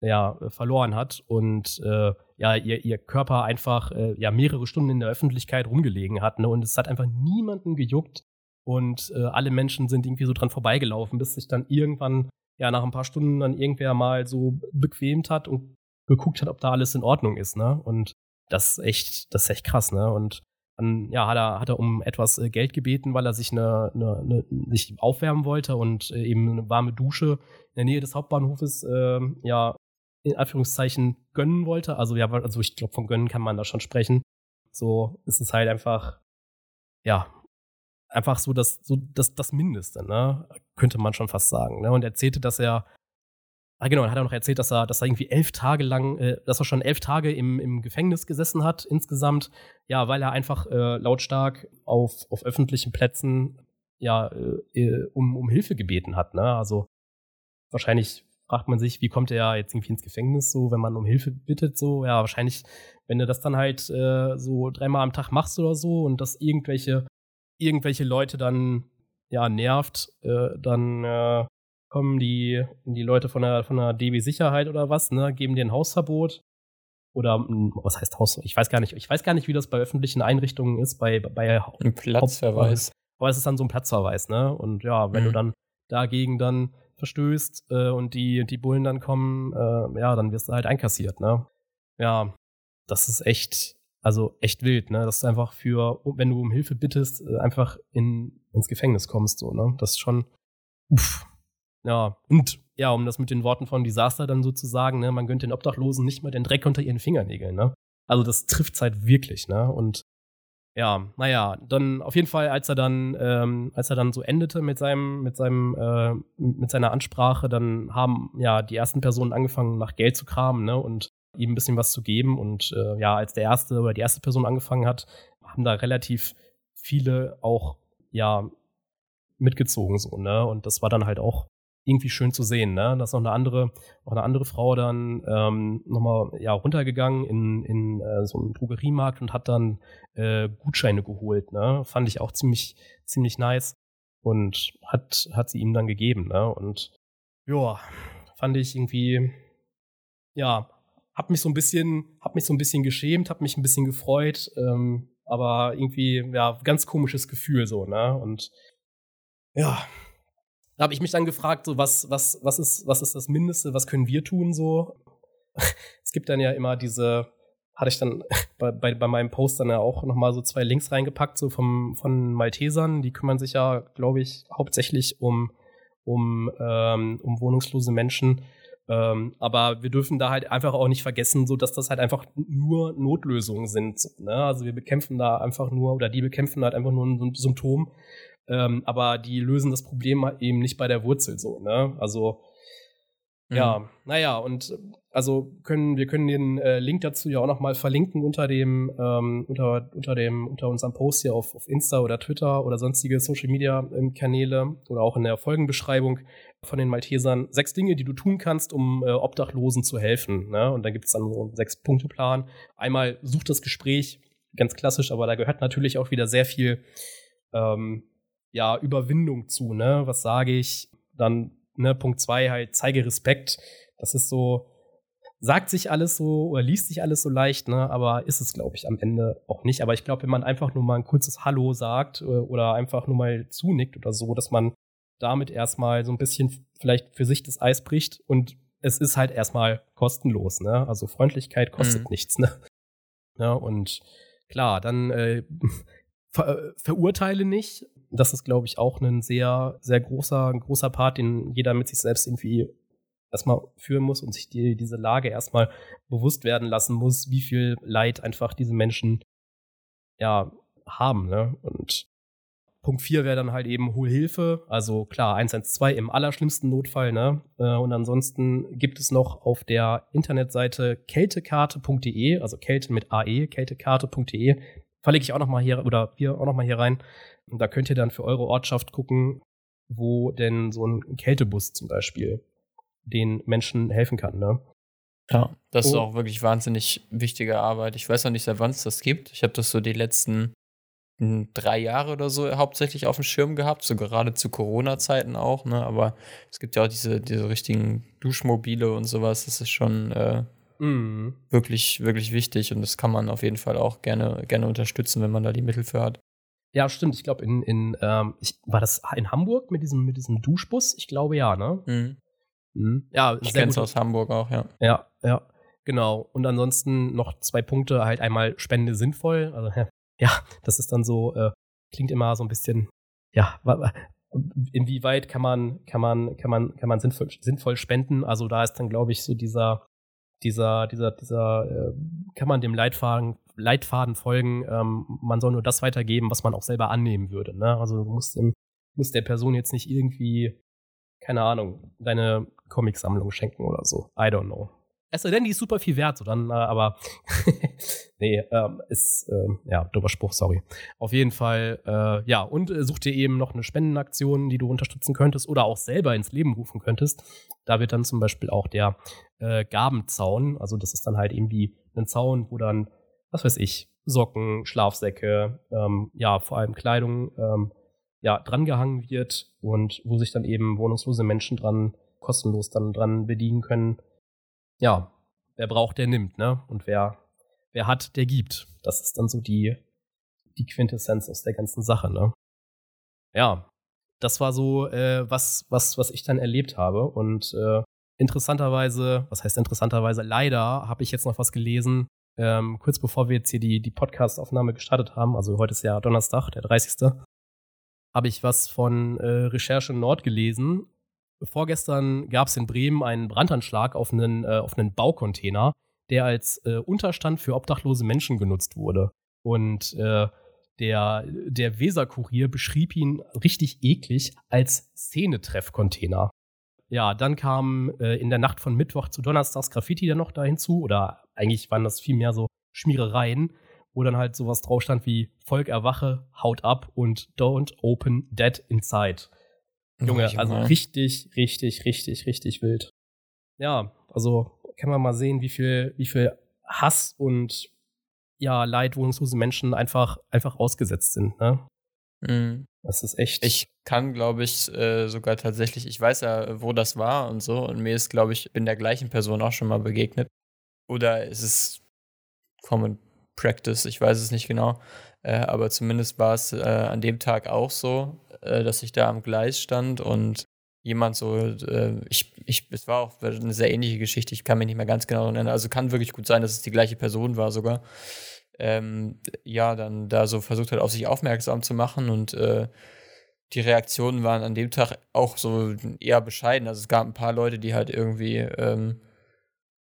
ja, verloren hat und äh, ja, ihr, ihr Körper einfach äh, ja mehrere Stunden in der Öffentlichkeit rumgelegen hat, ne? Und es hat einfach niemanden gejuckt und äh, alle Menschen sind irgendwie so dran vorbeigelaufen, bis sich dann irgendwann, ja, nach ein paar Stunden dann irgendwer mal so bequemt hat und geguckt hat, ob da alles in Ordnung ist, ne? Und das ist echt, das ist echt krass, ne? Und dann, ja, hat er, hat er um etwas äh, Geld gebeten, weil er sich eine, eine, eine sich aufwärmen wollte und äh, eben eine warme Dusche in der Nähe des Hauptbahnhofes, äh, ja, in Anführungszeichen gönnen wollte. Also ja, also ich glaube, von gönnen kann man da schon sprechen. So ist es halt einfach, ja, einfach so das, so das, das Mindeste, ne? Könnte man schon fast sagen. Ne? Und er erzählte, dass er, ah genau, dann hat er noch erzählt, dass er, dass er irgendwie elf Tage lang, äh, dass er schon elf Tage im, im Gefängnis gesessen hat insgesamt, ja, weil er einfach äh, lautstark auf, auf öffentlichen Plätzen ja äh, um, um Hilfe gebeten hat, ne? Also wahrscheinlich fragt man sich, wie kommt er jetzt irgendwie ins Gefängnis, so, wenn man um Hilfe bittet, so, ja, wahrscheinlich, wenn du das dann halt äh, so dreimal am Tag machst oder so und das irgendwelche, irgendwelche Leute dann, ja, nervt, äh, dann äh, kommen die, die Leute von der, von der DB Sicherheit oder was, ne, geben dir ein Hausverbot. Oder hm, was heißt Haus? Ich weiß gar nicht, ich weiß gar nicht, wie das bei öffentlichen Einrichtungen ist, bei, bei ein Platzverweis. Aber es ist dann so ein Platzverweis, ne? Und ja, wenn mhm. du dann dagegen dann verstößt äh, und die, die Bullen dann kommen, äh, ja, dann wirst du halt einkassiert, ne? Ja, das ist echt, also echt wild, ne? Dass du einfach für, wenn du um Hilfe bittest, äh, einfach in, ins Gefängnis kommst, so, ne? Das ist schon, uff. Ja, und ja, um das mit den Worten von Desaster dann sozusagen, ne, man gönnt den Obdachlosen nicht mal den Dreck unter ihren Fingernägeln, ne? Also das trifft halt wirklich, ne? Und ja, naja, dann auf jeden Fall, als er dann, ähm, als er dann so endete mit seinem, mit seinem, äh, mit seiner Ansprache, dann haben ja die ersten Personen angefangen, nach Geld zu kramen, ne? Und ihm ein bisschen was zu geben. Und äh, ja, als der erste oder die erste Person angefangen hat, haben da relativ viele auch ja mitgezogen so, ne? Und das war dann halt auch irgendwie schön zu sehen, ne? Dass noch eine andere, auch eine andere Frau dann ähm, nochmal ja, runtergegangen in, in äh, so einen Drogeriemarkt und hat dann äh, Gutscheine geholt, ne? Fand ich auch ziemlich, ziemlich nice. Und hat, hat sie ihm dann gegeben, ne? Und ja, fand ich irgendwie, ja, hab mich so ein bisschen, hab mich so ein bisschen geschämt, hab mich ein bisschen gefreut, ähm, aber irgendwie, ja, ganz komisches Gefühl so, ne? Und ja, da habe ich mich dann gefragt, so was, was, was ist, was ist das Mindeste, was können wir tun so? [LAUGHS] es gibt dann ja immer diese, hatte ich dann [LAUGHS] bei, bei, bei meinem Post dann ja auch nochmal so zwei Links reingepackt, so vom, von Maltesern, die kümmern sich ja, glaube ich, hauptsächlich um, um, ähm, um wohnungslose Menschen. Ähm, aber wir dürfen da halt einfach auch nicht vergessen, so dass das halt einfach nur Notlösungen sind. Ne? Also wir bekämpfen da einfach nur, oder die bekämpfen halt einfach nur ein Symptom ähm, aber die lösen das Problem eben nicht bei der Wurzel so, ne? Also, mhm. ja, naja, und also können, wir können den äh, Link dazu ja auch nochmal verlinken unter dem, ähm, unter, unter dem, unter unserem Post hier auf, auf Insta oder Twitter oder sonstige Social Media ähm, Kanäle oder auch in der Folgenbeschreibung von den Maltesern. Sechs Dinge, die du tun kannst, um äh, Obdachlosen zu helfen. Ne? Und da gibt es dann so einen Sechs-Punkte-Plan. Einmal such das Gespräch, ganz klassisch, aber da gehört natürlich auch wieder sehr viel ähm, ja, Überwindung zu, ne? Was sage ich? Dann, ne, Punkt zwei halt, zeige Respekt. Das ist so, sagt sich alles so oder liest sich alles so leicht, ne? Aber ist es, glaube ich, am Ende auch nicht. Aber ich glaube, wenn man einfach nur mal ein kurzes Hallo sagt äh, oder einfach nur mal zunickt oder so, dass man damit erstmal so ein bisschen vielleicht für sich das Eis bricht und es ist halt erstmal kostenlos, ne? Also Freundlichkeit kostet mhm. nichts, ne? Ja, und klar, dann äh, [LAUGHS] ver verurteile nicht, das ist, glaube ich, auch ein sehr, sehr großer, ein großer Part, den jeder mit sich selbst irgendwie erstmal führen muss und sich die, diese Lage erstmal bewusst werden lassen muss, wie viel Leid einfach diese Menschen ja haben. Ne? Und Punkt 4 wäre dann halt eben hol Hilfe. Also klar, 112 im allerschlimmsten Notfall. Ne? Äh, und ansonsten gibt es noch auf der Internetseite kältekarte.de, also Kälte mit AE, kältekarte.de, verlinke ich auch noch mal hier oder hier auch noch mal hier rein. Und da könnt ihr dann für eure Ortschaft gucken, wo denn so ein Kältebus zum Beispiel den Menschen helfen kann. Ne? Ja, das oh. ist auch wirklich wahnsinnig wichtige Arbeit. Ich weiß noch nicht, seit wann es das gibt. Ich habe das so die letzten drei Jahre oder so hauptsächlich auf dem Schirm gehabt, so gerade zu Corona-Zeiten auch, ne? Aber es gibt ja auch diese, diese richtigen Duschmobile und sowas. Das ist schon äh, mm. wirklich, wirklich wichtig und das kann man auf jeden Fall auch gerne, gerne unterstützen, wenn man da die Mittel für hat. Ja, stimmt. Ich glaube, in, in ähm, ich, war das in Hamburg mit diesem, mit diesem Duschbus? Ich glaube ja, ne? Mhm. Mhm. Ja, ich kenne es aus Hamburg auch, ja. Ja, ja, genau. Und ansonsten noch zwei Punkte, halt einmal Spende sinnvoll. Also, [LAUGHS] ja, das ist dann so, äh, klingt immer so ein bisschen, ja, inwieweit kann man, kann man, kann man, kann man sinnvoll, sinnvoll spenden? Also da ist dann, glaube ich, so dieser, dieser, dieser, dieser, äh, kann man dem Leitfaden, Leitfaden folgen, ähm, man soll nur das weitergeben, was man auch selber annehmen würde. Ne? Also du musst, dem, musst der Person jetzt nicht irgendwie, keine Ahnung, deine Comicsammlung schenken oder so. I don't know. Es sei denn, die ist super viel wert, so dann, äh, aber [LAUGHS] nee, ähm, ist, ähm, ja, dober Spruch, sorry. Auf jeden Fall, äh, ja, und äh, such dir eben noch eine Spendenaktion, die du unterstützen könntest oder auch selber ins Leben rufen könntest. Da wird dann zum Beispiel auch der äh, Gabenzaun, also das ist dann halt irgendwie ein Zaun, wo dann, was weiß ich, Socken, Schlafsäcke, ähm, ja, vor allem Kleidung, ähm, ja, drangehangen wird und wo sich dann eben wohnungslose Menschen dran kostenlos dann dran bedienen können ja, wer braucht, der nimmt, ne? Und wer, wer hat, der gibt. Das ist dann so die, die Quintessenz aus der ganzen Sache, ne? Ja, das war so, äh, was, was, was ich dann erlebt habe. Und äh, interessanterweise, was heißt interessanterweise, leider habe ich jetzt noch was gelesen, ähm, kurz bevor wir jetzt hier die, die Podcast-Aufnahme gestartet haben, also heute ist ja Donnerstag, der 30. habe ich was von äh, Recherche Nord gelesen Vorgestern gab es in Bremen einen Brandanschlag auf einen, äh, auf einen Baucontainer, der als äh, Unterstand für obdachlose Menschen genutzt wurde. Und äh, der, der Weser-Kurier beschrieb ihn richtig eklig als Szenetreff-Container. Ja, dann kam äh, in der Nacht von Mittwoch zu Donnerstags Graffiti dann noch da hinzu oder eigentlich waren das viel mehr so Schmierereien, wo dann halt sowas drauf stand wie Volk erwache, haut ab und don't open dead inside. Junge, also richtig, richtig, richtig, richtig wild. Ja, also kann man mal sehen, wie viel, wie viel Hass und ja, Leid wohnungslose Menschen einfach, einfach ausgesetzt sind, ne? Mhm. Das ist echt. Ich kann, glaube ich, äh, sogar tatsächlich, ich weiß ja, wo das war und so, und mir ist, glaube ich, bin der gleichen Person auch schon mal begegnet. Oder ist es Common Practice, ich weiß es nicht genau. Äh, aber zumindest war es äh, an dem Tag auch so, äh, dass ich da am Gleis stand und jemand so, äh, ich, ich, es war auch eine sehr ähnliche Geschichte, ich kann mich nicht mehr ganz genau erinnern. Also kann wirklich gut sein, dass es die gleiche Person war sogar. Ähm, ja, dann da so versucht hat, auf sich aufmerksam zu machen und äh, die Reaktionen waren an dem Tag auch so eher bescheiden. Also es gab ein paar Leute, die halt irgendwie ähm,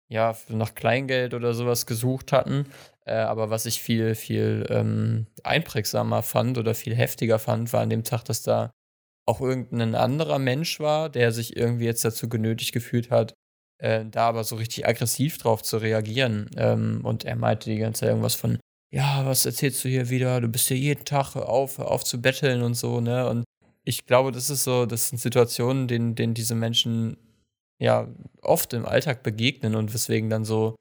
ja nach Kleingeld oder sowas gesucht hatten. Äh, aber was ich viel, viel ähm, einprägsamer fand oder viel heftiger fand, war an dem Tag, dass da auch irgendein anderer Mensch war, der sich irgendwie jetzt dazu genötigt gefühlt hat, äh, da aber so richtig aggressiv drauf zu reagieren. Ähm, und er meinte die ganze Zeit irgendwas von, ja, was erzählst du hier wieder? Du bist hier jeden Tag auf, auf zu betteln und so, ne? Und ich glaube, das ist so, das sind Situationen, denen, denen diese Menschen ja oft im Alltag begegnen und weswegen dann so,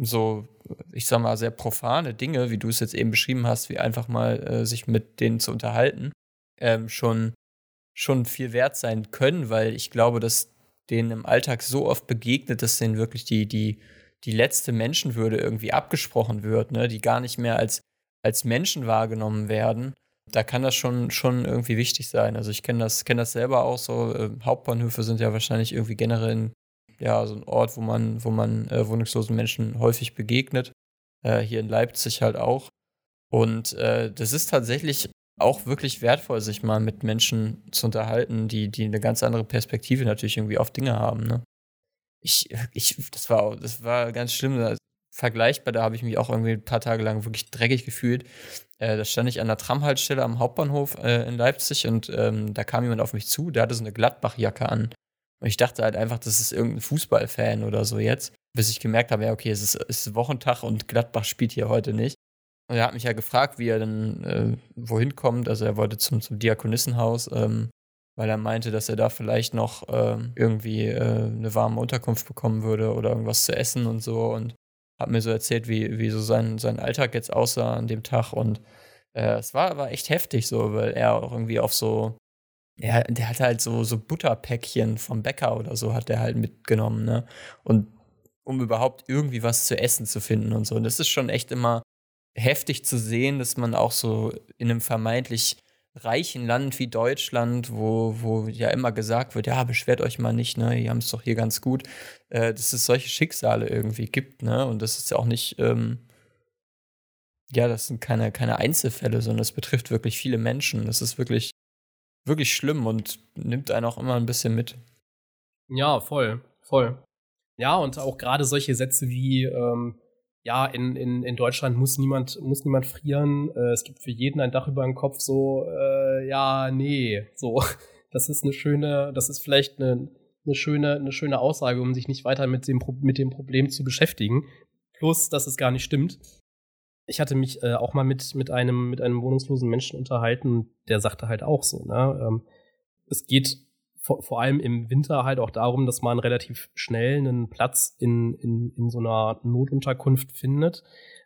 so, ich sag mal, sehr profane Dinge, wie du es jetzt eben beschrieben hast, wie einfach mal äh, sich mit denen zu unterhalten, ähm, schon schon viel wert sein können, weil ich glaube, dass denen im Alltag so oft begegnet, dass denen wirklich die, die, die letzte Menschenwürde irgendwie abgesprochen wird, ne? die gar nicht mehr als, als Menschen wahrgenommen werden. Da kann das schon, schon irgendwie wichtig sein. Also ich kenne das, kenn das selber auch so. Äh, Hauptbahnhöfe sind ja wahrscheinlich irgendwie generell ja, so ein Ort, wo man, wo man äh, wohnungslosen Menschen häufig begegnet. Äh, hier in Leipzig halt auch. Und äh, das ist tatsächlich auch wirklich wertvoll, sich mal mit Menschen zu unterhalten, die, die eine ganz andere Perspektive natürlich irgendwie auf Dinge haben. Ne? Ich, ich, das war, das war ganz schlimm. Vergleichbar, da habe ich mich auch irgendwie ein paar Tage lang wirklich dreckig gefühlt. Äh, da stand ich an der Tramhaltestelle am Hauptbahnhof äh, in Leipzig und ähm, da kam jemand auf mich zu, der hatte so eine Gladbach-Jacke an. Und ich dachte halt einfach, das ist irgendein Fußballfan oder so jetzt. Bis ich gemerkt habe, ja, okay, es ist, es ist Wochentag und Gladbach spielt hier heute nicht. Und er hat mich ja gefragt, wie er dann äh, wohin kommt. Also er wollte zum, zum Diakonissenhaus, ähm, weil er meinte, dass er da vielleicht noch äh, irgendwie äh, eine warme Unterkunft bekommen würde oder irgendwas zu essen und so. Und hat mir so erzählt, wie, wie so sein, sein Alltag jetzt aussah an dem Tag. Und äh, es war, war echt heftig so, weil er auch irgendwie auf so ja, der hat halt so, so Butterpäckchen vom Bäcker oder so hat er halt mitgenommen, ne? Und um überhaupt irgendwie was zu essen zu finden und so. Und das ist schon echt immer heftig zu sehen, dass man auch so in einem vermeintlich reichen Land wie Deutschland, wo, wo ja immer gesagt wird, ja, beschwert euch mal nicht, ne, die haben es doch hier ganz gut, äh, dass es solche Schicksale irgendwie gibt, ne? Und das ist ja auch nicht, ähm, ja, das sind keine, keine Einzelfälle, sondern es betrifft wirklich viele Menschen. Das ist wirklich, wirklich schlimm und nimmt einen auch immer ein bisschen mit. Ja, voll, voll. Ja, und auch gerade solche Sätze wie, ähm, ja, in, in, in Deutschland muss niemand, muss niemand frieren. Äh, es gibt für jeden ein Dach über dem Kopf, so, äh, ja, nee, so. [LAUGHS] Das ist eine schöne, das ist vielleicht eine, eine schöne, eine schöne Aussage, um sich nicht weiter mit dem, mit dem Problem zu beschäftigen. Plus, dass es gar nicht stimmt. Ich hatte mich äh, auch mal mit, mit, einem, mit einem wohnungslosen Menschen unterhalten, der sagte halt auch so, ne? Ähm, es geht vor, vor allem im Winter halt auch darum, dass man relativ schnell einen Platz in, in, in so einer Notunterkunft findet.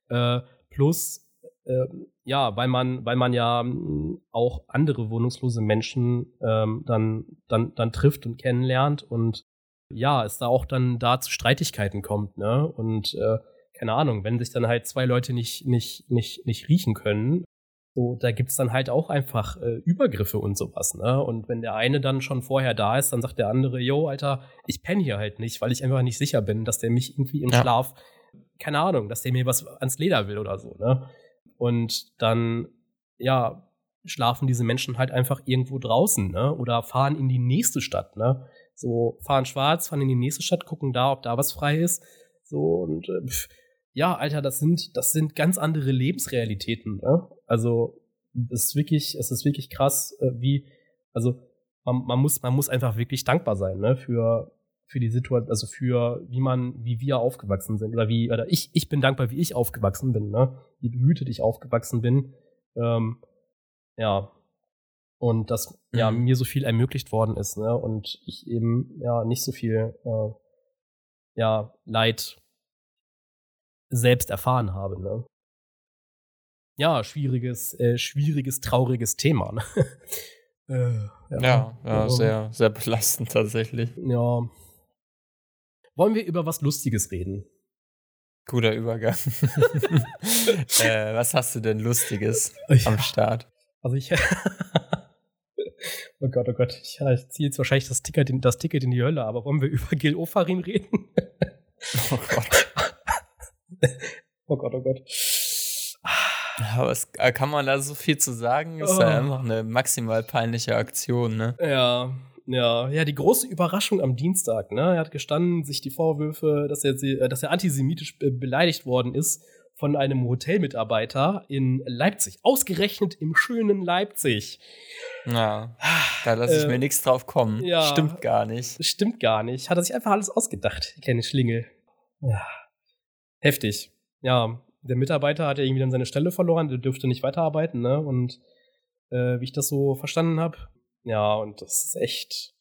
Äh, plus, äh, ja, weil man, weil man ja hm, auch andere wohnungslose Menschen ähm, dann, dann, dann trifft und kennenlernt und ja, es da auch dann da zu Streitigkeiten kommt, ne? Und äh, keine Ahnung, wenn sich dann halt zwei Leute nicht, nicht, nicht, nicht riechen können, so, da gibt's dann halt auch einfach äh, Übergriffe und sowas, ne? Und wenn der eine dann schon vorher da ist, dann sagt der andere, yo, Alter, ich penne hier halt nicht, weil ich einfach nicht sicher bin, dass der mich irgendwie im ja. Schlaf, keine Ahnung, dass der mir was ans Leder will oder so, ne? Und dann, ja, schlafen diese Menschen halt einfach irgendwo draußen, ne? Oder fahren in die nächste Stadt, ne? So, fahren schwarz, fahren in die nächste Stadt, gucken da, ob da was frei ist. So, und äh, pff, ja, Alter, das sind, das sind ganz andere Lebensrealitäten. Ne? Also es ist wirklich, es ist wirklich krass, äh, wie, also man, man, muss, man muss einfach wirklich dankbar sein, ne, für, für die Situation, also für wie man, wie wir aufgewachsen sind oder wie, oder ich, ich bin dankbar, wie ich aufgewachsen bin, ne? Wie behütet ich aufgewachsen bin. Ähm, ja. Und dass mhm. ja mir so viel ermöglicht worden ist, ne? Und ich eben ja nicht so viel äh, ja Leid selbst erfahren habe, ne? Ja, schwieriges, äh, schwieriges, trauriges Thema. Ne? [LAUGHS] äh, ja, ja, ja, sehr, sehr belastend tatsächlich. Ja, wollen wir über was Lustiges reden? Guter Übergang. [LAUGHS] äh, was hast du denn Lustiges ja. am Start? Also ich. [LAUGHS] oh Gott, oh Gott. Ich, ich ziehe jetzt wahrscheinlich das Ticket, in, das Ticket in die Hölle, aber wollen wir über Gil Ofarim reden? oh Gott. [LAUGHS] oh Gott, oh Gott. Aber es, äh, kann man da so viel zu sagen? Ist oh. ja einfach eine maximal peinliche Aktion, ne? Ja, ja, ja, die große Überraschung am Dienstag, ne? Er hat gestanden, sich die Vorwürfe, dass er, äh, dass er antisemitisch beleidigt worden ist von einem Hotelmitarbeiter in Leipzig. Ausgerechnet im schönen Leipzig. Ja, da lasse ich äh, mir nichts drauf kommen. Ja, stimmt gar nicht. Stimmt gar nicht. Hat er sich einfach alles ausgedacht, die kleine Schlingel. Ja. Heftig. Ja, der Mitarbeiter hat ja irgendwie dann seine Stelle verloren, der dürfte nicht weiterarbeiten, ne? Und äh, wie ich das so verstanden habe, ja, und das ist echt,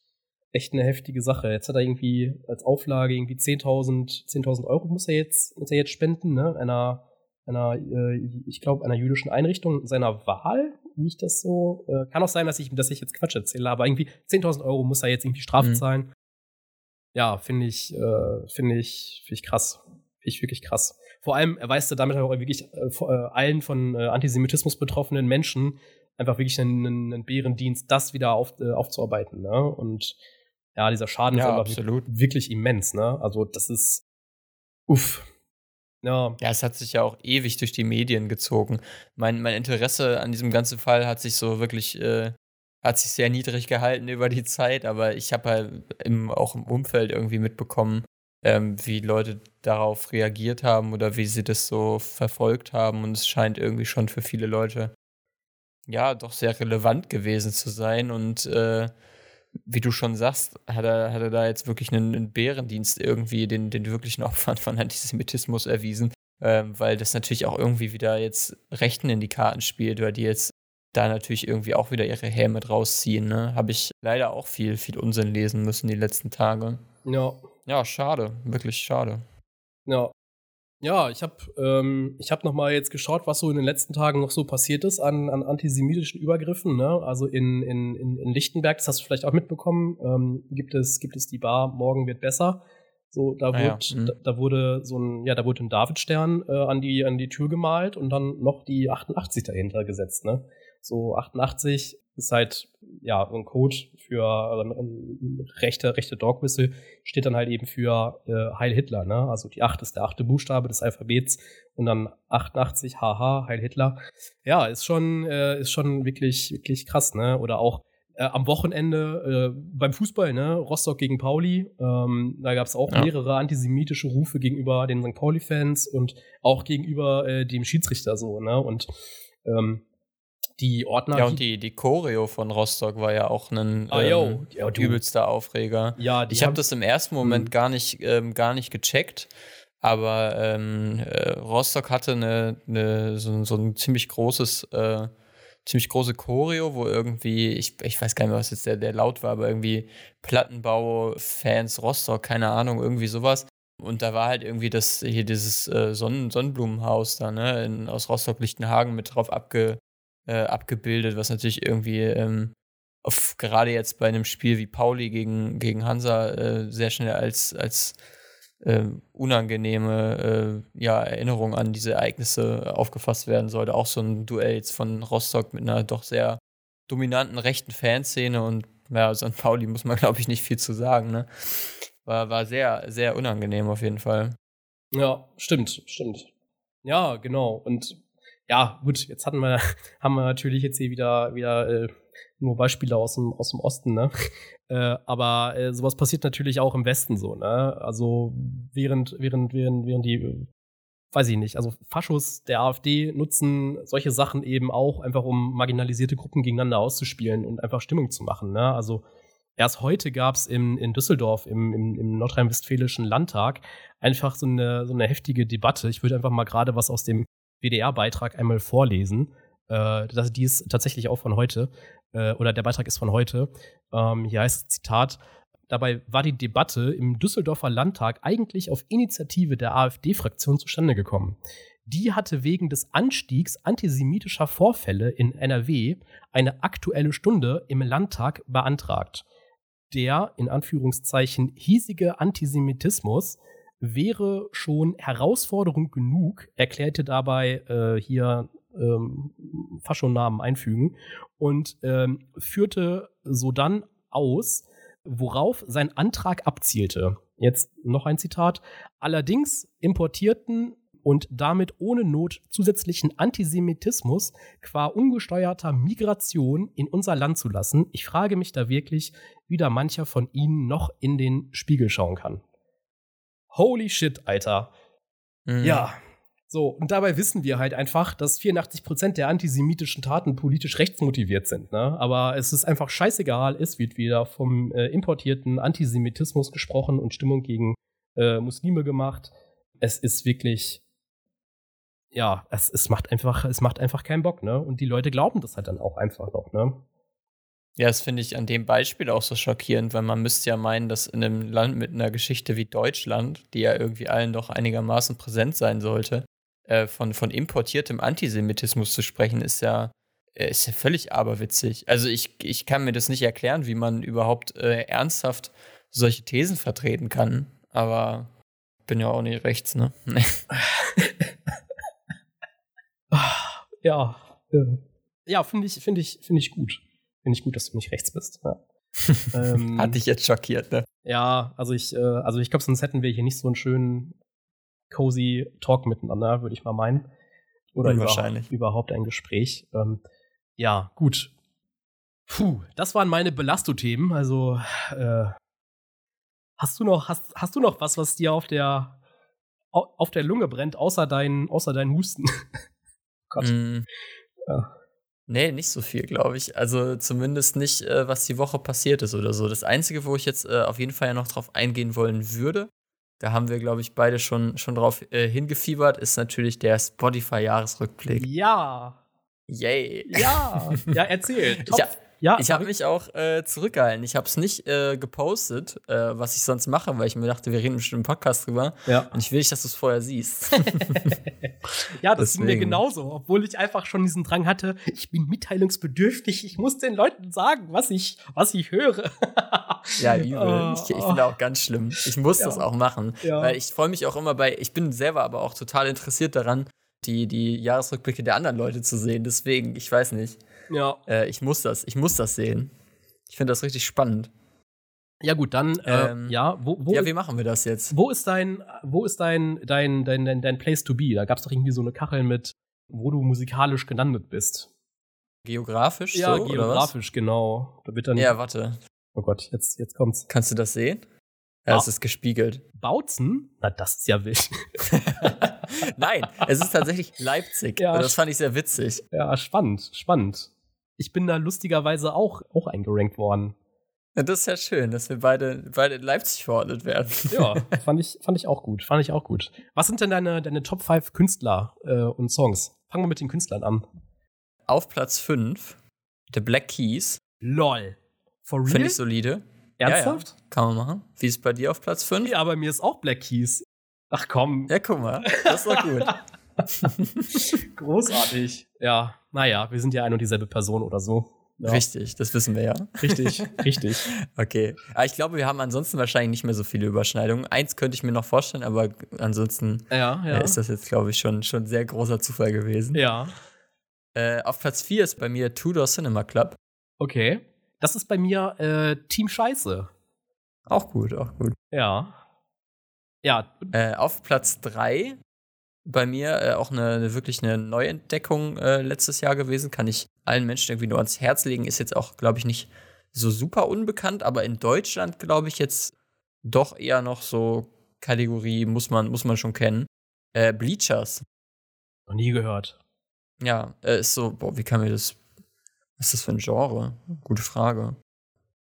echt eine heftige Sache. Jetzt hat er irgendwie als Auflage irgendwie 10.000 10.000 Euro muss er jetzt, muss er jetzt spenden, ne? Einer, einer, äh, ich glaube, einer jüdischen Einrichtung seiner Wahl, wie ich das so, äh, kann auch sein, dass ich, dass ich jetzt Quatsch erzähle, aber irgendwie 10.000 Euro muss er jetzt irgendwie Strafe mhm. zahlen. Ja, finde ich, äh, finde ich, finde ich krass. Ich wirklich krass. Vor allem erweist er damit auch wirklich äh, äh, allen von äh, Antisemitismus betroffenen Menschen einfach wirklich einen, einen Bärendienst, das wieder auf, äh, aufzuarbeiten. Ne? Und ja, dieser Schaden ja, ist absolut. wirklich immens. Ne? Also das ist uff. Ja. ja, es hat sich ja auch ewig durch die Medien gezogen. Mein, mein Interesse an diesem ganzen Fall hat sich so wirklich, äh, hat sich sehr niedrig gehalten über die Zeit, aber ich habe halt im, auch im Umfeld irgendwie mitbekommen, ähm, wie Leute darauf reagiert haben oder wie sie das so verfolgt haben. Und es scheint irgendwie schon für viele Leute ja, doch sehr relevant gewesen zu sein. Und äh, wie du schon sagst, hat er, hat er da jetzt wirklich einen, einen Bärendienst irgendwie den, den wirklichen Opfern von [LAUGHS] Antisemitismus erwiesen. Ähm, weil das natürlich auch irgendwie wieder jetzt Rechten in die Karten spielt, weil die jetzt da natürlich irgendwie auch wieder ihre Häme rausziehen. Ne? Habe ich leider auch viel, viel Unsinn lesen müssen die letzten Tage. Ja. Ja, schade, wirklich schade. Ja, ja, ich habe ähm, ich hab noch mal jetzt geschaut, was so in den letzten Tagen noch so passiert ist an, an antisemitischen Übergriffen. Ne? Also in, in, in Lichtenberg, das hast du vielleicht auch mitbekommen, ähm, gibt, es, gibt es die Bar Morgen wird besser. So, da, ah, wurde, ja. mhm. da, da, wurde so ein, ja, da wurde ein Davidstern äh, an, die, an die Tür gemalt und dann noch die 88 dahinter gesetzt. Ne? So 88 ist halt ja ein Code für äh, rechte rechte Dog Whistle steht dann halt eben für äh, Heil Hitler, ne? Also die 8 ist der achte Buchstabe des Alphabets und dann 88 haha Heil Hitler. Ja, ist schon äh, ist schon wirklich wirklich krass, ne? Oder auch äh, am Wochenende äh, beim Fußball, ne, Rostock gegen Pauli, ähm, da gab es auch ja. mehrere antisemitische Rufe gegenüber den St. Pauli-Fans und auch gegenüber äh, dem Schiedsrichter so, ne? Und ähm, die Ordner. Ja, und die, die Choreo von Rostock war ja auch ein ah, ähm, ja, übelster Aufreger. Ja, ich habe das im ersten Moment hm. gar nicht, ähm, gar nicht gecheckt, aber ähm, äh, Rostock hatte eine, eine, so, so ein ziemlich großes, äh, ziemlich große Choreo, wo irgendwie, ich, ich weiß gar nicht mehr, was jetzt der, der laut war, aber irgendwie Plattenbau-Fans Rostock, keine Ahnung, irgendwie sowas. Und da war halt irgendwie das hier dieses äh, Sonnen Sonnenblumenhaus da, ne, in, aus Rostock-Lichtenhagen mit drauf abge, äh, abgebildet, was natürlich irgendwie ähm, auf, gerade jetzt bei einem Spiel wie Pauli gegen, gegen Hansa äh, sehr schnell als, als äh, unangenehme äh, ja, Erinnerung an diese Ereignisse aufgefasst werden sollte. Auch so ein Duell jetzt von Rostock mit einer doch sehr dominanten rechten Fanszene und ja, St. Pauli muss man, [LAUGHS] glaube ich, nicht viel zu sagen. Ne? War, war sehr, sehr unangenehm auf jeden Fall. Ja, stimmt, stimmt. Ja, genau. Und ja, gut, jetzt hatten wir, [LAUGHS] haben wir natürlich jetzt hier wieder, wieder äh, nur Beispiele aus dem, aus dem Osten, ne? [LAUGHS] Äh, aber äh, sowas passiert natürlich auch im Westen so, ne? Also während, während, während, während die, weiß ich nicht, also Faschos der AfD nutzen solche Sachen eben auch einfach, um marginalisierte Gruppen gegeneinander auszuspielen und einfach Stimmung zu machen, ne? Also Erst heute gab es in Düsseldorf im, im, im Nordrhein-Westfälischen Landtag einfach so eine, so eine heftige Debatte. Ich würde einfach mal gerade was aus dem WDR-Beitrag einmal vorlesen. Äh, das, die ist tatsächlich auch von heute, äh, oder der Beitrag ist von heute. Ähm, hier heißt Zitat, Dabei war die Debatte im Düsseldorfer Landtag eigentlich auf Initiative der AfD-Fraktion zustande gekommen. Die hatte wegen des Anstiegs antisemitischer Vorfälle in NRW eine aktuelle Stunde im Landtag beantragt. Der in Anführungszeichen hiesige Antisemitismus wäre schon Herausforderung genug, erklärte dabei äh, hier ähm, Faschonamen einfügen und ähm, führte sodann aus, worauf sein Antrag abzielte. Jetzt noch ein Zitat. Allerdings importierten und damit ohne Not zusätzlichen Antisemitismus qua ungesteuerter Migration in unser Land zu lassen. Ich frage mich da wirklich, wie da mancher von Ihnen noch in den Spiegel schauen kann. Holy shit, Alter. Mhm. Ja, so, und dabei wissen wir halt einfach, dass 84% der antisemitischen Taten politisch rechtsmotiviert sind. Ne? Aber es ist einfach scheißegal, es wird wieder vom äh, importierten Antisemitismus gesprochen und Stimmung gegen äh, Muslime gemacht. Es ist wirklich, ja, es, es macht einfach, es macht einfach keinen Bock, ne? Und die Leute glauben das halt dann auch einfach noch, ne? Ja, das finde ich an dem Beispiel auch so schockierend, weil man müsste ja meinen, dass in einem Land mit einer Geschichte wie Deutschland, die ja irgendwie allen doch einigermaßen präsent sein sollte, äh, von, von importiertem Antisemitismus zu sprechen, ist ja, äh, ist ja völlig aberwitzig. Also ich, ich kann mir das nicht erklären, wie man überhaupt äh, ernsthaft solche Thesen vertreten kann. Aber bin ja auch nicht rechts, ne? [LAUGHS] ja. Ja, finde ich, finde ich, finde ich gut. Finde ich gut, dass du nicht rechts bist. Ja. [LAUGHS] ähm, Hat dich jetzt schockiert, ne? Ja, also ich, äh, also ich glaube, sonst hätten wir hier nicht so einen schönen cozy Talk miteinander, würde ich mal meinen. Oder wahrscheinlich überhaupt ein Gespräch. Ähm, ja, gut. Puh, das waren meine Belasto-Themen. Also, äh, hast du noch, hast, hast du noch was, was dir auf der, auf der Lunge brennt, außer deinen, außer deinen Husten? [LAUGHS] Gott. Mm. Ja. Nee, nicht so viel, glaube ich. Also zumindest nicht, äh, was die Woche passiert ist oder so. Das Einzige, wo ich jetzt äh, auf jeden Fall ja noch drauf eingehen wollen würde, da haben wir, glaube ich, beide schon, schon drauf äh, hingefiebert, ist natürlich der Spotify-Jahresrückblick. Ja. Yay. Ja. [LAUGHS] Ja, erzähl. ich, ja, ich habe mich auch äh, zurückgehalten. Ich habe es nicht äh, gepostet, äh, was ich sonst mache, weil ich mir dachte, wir reden bestimmt im Podcast drüber. Ja. Und ich will nicht, dass du es vorher siehst. [LAUGHS] ja, das ging mir genauso. Obwohl ich einfach schon diesen Drang hatte, ich bin mitteilungsbedürftig. Ich muss den Leuten sagen, was ich, was ich höre. [LAUGHS] ja, übel. Oh, ich, ich finde auch ganz schlimm. Ich muss ja. das auch machen. Ja. Weil ich freue mich auch immer bei, ich bin selber aber auch total interessiert daran, die, die Jahresrückblicke der anderen Leute zu sehen. Deswegen, ich weiß nicht. Ja. Äh, ich muss das, ich muss das sehen. Ich finde das richtig spannend. Ja gut, dann äh, ähm, ja, wo, wo Ja, wie machen wir das jetzt? Wo ist dein wo ist dein dein dein dein, dein Place to be? Da gab es doch irgendwie so eine Kachel mit wo du musikalisch gelandet bist. Geografisch ja, so, geografisch genau. Da wird dann Ja, warte. Oh Gott, jetzt jetzt kommt's. Kannst du das sehen? Ja, es ist gespiegelt. Bautzen? Na, das ist ja wild. [LAUGHS] Nein, es ist tatsächlich [LAUGHS] Leipzig. Ja, das fand ich sehr witzig. Ja, spannend, spannend ich bin da lustigerweise auch, auch eingerankt worden. Ja, das ist ja schön, dass wir beide, beide in Leipzig verordnet werden. Ja, [LAUGHS] fand ich, fand ich auch gut. Fand ich auch gut. Was sind denn deine, deine Top 5 Künstler äh, und Songs? Fangen wir mit den Künstlern an. Auf Platz 5 The Black Keys. LOL. For real? Finde ich solide. Ernsthaft? Ja, ja. Kann man machen. Wie ist bei dir auf Platz 5? Ja, bei mir ist auch Black Keys. Ach komm. Ja, guck mal. Das war gut. [LAUGHS] [LAUGHS] Großartig. Ja, naja, wir sind ja ein und dieselbe Person oder so. Ja. Richtig, das wissen wir ja. Richtig, richtig. [LAUGHS] okay. Aber ich glaube, wir haben ansonsten wahrscheinlich nicht mehr so viele Überschneidungen. Eins könnte ich mir noch vorstellen, aber ansonsten ja, ja. Äh, ist das jetzt, glaube ich, schon, schon sehr großer Zufall gewesen. Ja. Äh, auf Platz 4 ist bei mir Tudor Cinema Club. Okay. Das ist bei mir äh, Team Scheiße. Auch gut, auch gut. Ja. Ja. Äh, auf Platz 3 bei mir äh, auch eine, eine, wirklich eine Neuentdeckung äh, letztes Jahr gewesen. Kann ich allen Menschen irgendwie nur ans Herz legen. Ist jetzt auch, glaube ich, nicht so super unbekannt, aber in Deutschland, glaube ich, jetzt doch eher noch so Kategorie, muss man, muss man schon kennen. Äh, Bleachers. Noch nie gehört. Ja, äh, ist so, boah, wie kann mir das. Was ist das für ein Genre? Gute Frage.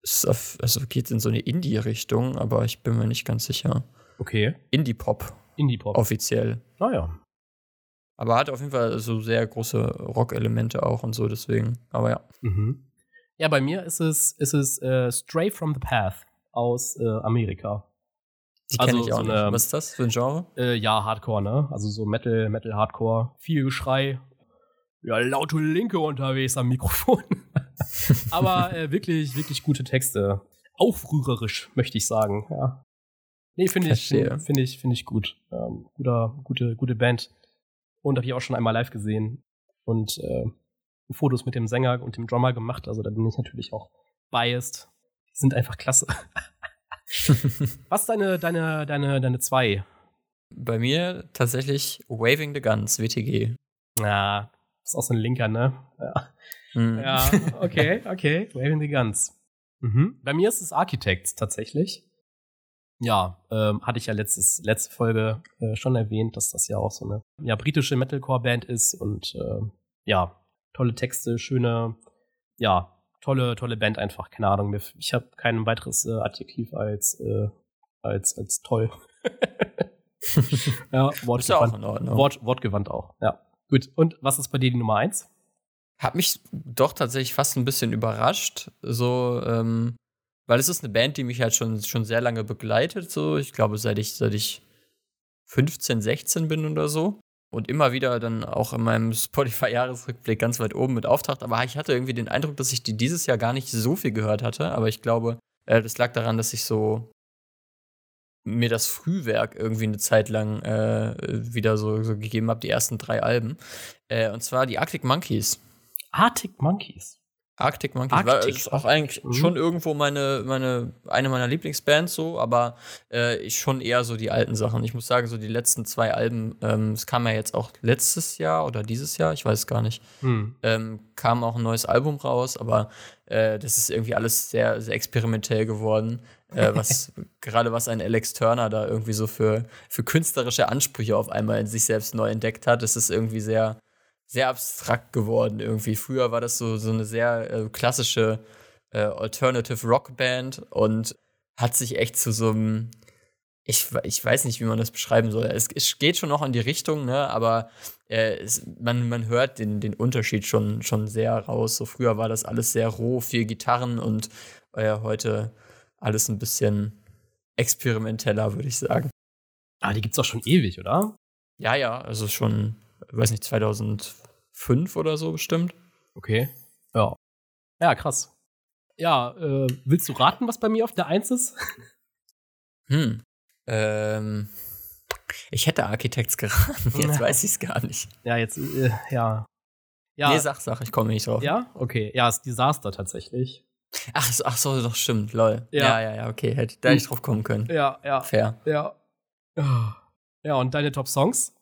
Ist auf, also geht in so eine Indie-Richtung, aber ich bin mir nicht ganz sicher. Okay. Indie-Pop. Indie-Pop. Offiziell. Naja. Aber hat auf jeden Fall so sehr große Rock-Elemente auch und so, deswegen. Aber ja. Mhm. Ja, bei mir ist es, ist es äh, Stray from the Path aus äh, Amerika. Die kenne Also ich auch so nicht. eine- Was ist das für ein Genre? Äh, ja, Hardcore, ne? Also so Metal, Metal Hardcore, viel Geschrei. Ja, laute Linke unterwegs am Mikrofon. [LAUGHS] Aber äh, wirklich, wirklich gute Texte. Aufrührerisch, möchte ich sagen, ja. Nee, finde ich, finde find ich, finde ich gut. Ähm, guter, gute, gute Band. Und habe ich auch schon einmal live gesehen. Und äh, Fotos mit dem Sänger und dem Drummer gemacht. Also da bin ich natürlich auch biased. Die sind einfach klasse. [LAUGHS] Was deine, deine, deine, deine zwei? Bei mir tatsächlich Waving the Guns, WTG. Ja, ist auch so ein Linker, ne? Ja, Hm. ja okay, okay. Waving the Guns. Mhm. Bei mir ist es Architects tatsächlich. Ja, ähm, hatte ich ja letztes, letzte Folge äh, schon erwähnt, dass das ja auch so eine ja, britische Metalcore-Band ist und äh, ja, tolle Texte, schöne, ja, tolle, tolle Band einfach. Keine Ahnung, ich habe kein weiteres äh, Adjektiv als, äh, als, als toll. [LAUGHS] ja, auch wortgewandt, Ordnung. Wort, wortgewandt auch. Ja, gut. Und was ist bei dir die Nummer eins? Hat mich doch tatsächlich fast ein bisschen überrascht, so, ähm, weil es ist eine Band, die mich halt schon, schon sehr lange begleitet, so, ich glaube, seit ich, seit ich 15, 16 bin oder so. Und immer wieder dann auch in meinem [LAUGHS] Spotify-Jahresrückblick ganz weit oben mit auftaucht. Aber ich hatte irgendwie den Eindruck, dass ich die dieses Jahr gar nicht so viel gehört hatte. Aber ich glaube, äh, das lag daran, dass ich so mir das Frühwerk irgendwie eine Zeit lang äh, wieder so, so gegeben habe, die ersten drei Alben. Äh, und zwar die Arctic Monkeys. Arctic Monkeys. Arctic Monkeys war Arctic ist auch eigentlich Mhm. schon irgendwo meine, meine, eine meiner Lieblingsbands so, aber äh, ich schon eher so die alten Sachen. Ich muss sagen, so die letzten zwei Alben, ähm, es kam ja jetzt auch letztes Jahr oder dieses Jahr, ich weiß gar nicht, Hm. ähm, kam auch ein neues Album raus, aber äh, das ist irgendwie alles sehr, sehr experimentell geworden. Äh, was [LAUGHS] gerade was ein Alex Turner da irgendwie so für, für künstlerische Ansprüche auf einmal in sich selbst neu entdeckt hat, das ist irgendwie sehr, sehr abstrakt geworden irgendwie. Früher war das so, so eine sehr äh, klassische äh, Alternative Rock Band und hat sich echt zu so einem ich, ich weiß nicht, wie man das beschreiben soll. Es, es geht schon noch in die Richtung, ne? aber äh, es, man, man hört den, den Unterschied schon, schon sehr raus. So früher war das alles sehr roh, viel Gitarren und äh, heute alles ein bisschen experimenteller, würde ich sagen. Ah, die gibt's doch schon ewig, oder? Ja, ja, also schon, weiß nicht, 2005 oder so bestimmt. Okay. Ja. Ja, krass. Ja, äh, willst du raten, was bei mir auf der Eins ist? [LAUGHS] Hm. Ähm, ich hätte Architects geraten, jetzt weiß ich es gar nicht. Ja, jetzt, äh, ja. Ja, Nee, sag, sag, ich komme nicht drauf. ja, okay. Ja, ist Desaster tatsächlich. Ach, so- ach so, doch, stimmt, lol. Ja. Ja, ja, ja, okay, hätte da hätte ich drauf kommen können. Ja, ja, Fair. ja. Ja, und deine Top-Songs?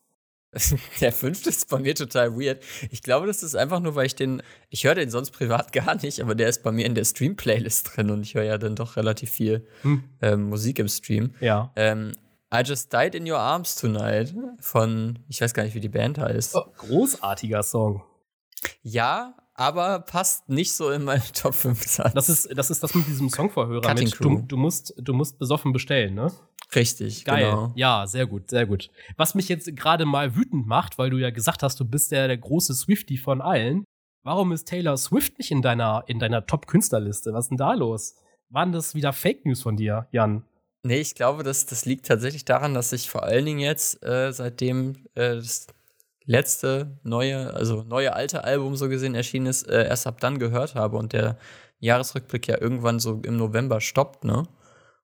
[LAUGHS] Der fünfte ist bei mir total weird. Ich glaube, das ist einfach nur, weil ich den, ich höre den sonst privat [LAUGHS] gar nicht, aber der ist bei mir in der Stream-Playlist drin und ich höre ja dann doch relativ viel Hm. ähm, Musik im Stream. Ja. Ähm, I Just Died in Your Arms Tonight von, ich weiß gar nicht, wie die Band heißt. Oh, großartiger Song. Ja, aber passt nicht so in meine [LAUGHS] Top 5 Satz. Das ist, das ist das mit diesem Songverhörer. Cutting Mit, du, du, musst, du musst besoffen bestellen, ne? Richtig, Geil. genau. Ja, sehr gut, sehr gut. Was mich jetzt gerade mal wütend macht, weil du ja gesagt hast, du bist der, der große Swifty von allen. Warum ist Taylor Swift nicht in deiner, in deiner Top-Künstlerliste? Was ist denn da los? Waren das wieder Fake News von dir, Jan? Nee, ich glaube, das, das liegt tatsächlich daran, dass ich vor allen Dingen jetzt, äh, seitdem äh, das letzte neue, also neue alte Album so gesehen erschienen ist, äh, erst ab dann gehört habe und der Jahresrückblick ja irgendwann so im November stoppt, ne?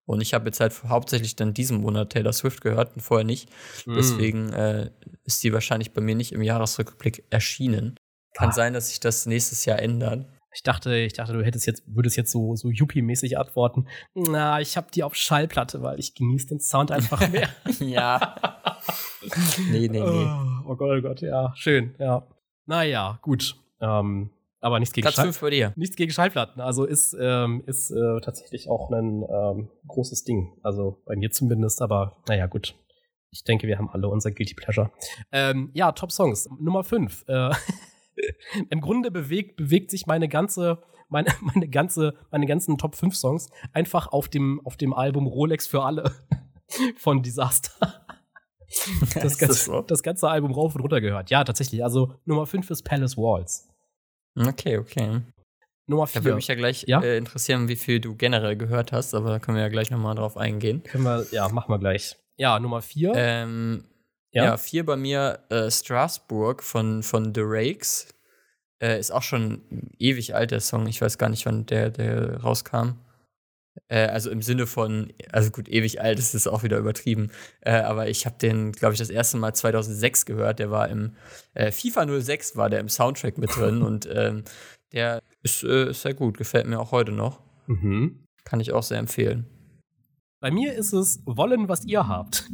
Und ich habe jetzt halt hauptsächlich dann diesen Monat Taylor Swift gehört und vorher nicht. Hm. Deswegen äh, ist die wahrscheinlich bei mir nicht im Jahresrückblick erschienen. Kann Ah. sein, dass sich das nächstes Jahr ändert. Ich dachte, ich dachte, du hättest jetzt, würdest jetzt so, so Yuppie-mäßig antworten. Na, ich hab die auf Schallplatte, weil ich genieße den Sound einfach [LAUGHS] mehr. ja. [LAUGHS] nee, nee, nee. Oh, oh Gott, oh Gott, ja, schön, ja. Naja, gut. Ähm, aber nichts gegen Platz Schall 5 bei dir. Nichts gegen Schallplatten. Also ist, ähm, ist äh, tatsächlich auch ein ähm, großes Ding. Also bei mir zumindest, aber naja, gut. Ich denke, wir haben alle unser Guilty Pleasure. Ähm, ja, Top Songs. Nummer 5. Äh, [LAUGHS] Im Grunde bewegt, bewegt sich meine ganze, meine, [LAUGHS] meine, ganze, meine ganzen Top 5 Songs einfach auf dem, auf dem Album Rolex für alle [LAUGHS] von Disaster. Das ganze, das, so? das ganze Album rauf und runter gehört. Ja, tatsächlich. Also Nummer 5 ist Palace Walls. Okay, okay. Nummer 4. Da würde mich ja gleich ja? Äh, interessieren, wie viel du generell gehört hast, aber da können wir ja gleich nochmal drauf eingehen. Können wir, ja, machen wir gleich. Ja, Nummer 4. Ähm, ja? 4 ja, bei mir äh, Strasbourg von, von The Rakes. Äh, ist auch schon ewig alt, der Song. Ich weiß gar nicht, wann der, der rauskam. Äh, also im Sinne von, also gut, ewig alt ist es auch wieder übertrieben. Äh, aber ich habe den, glaube ich, das erste Mal 2006 gehört. Der war im äh, FIFA 06 war der im Soundtrack mit drin [LAUGHS] und ähm, der ist, äh, ist, sehr gut, gefällt mir auch heute noch. Mhm. Kann ich auch sehr empfehlen. Bei mir ist es Wollen, was ihr habt.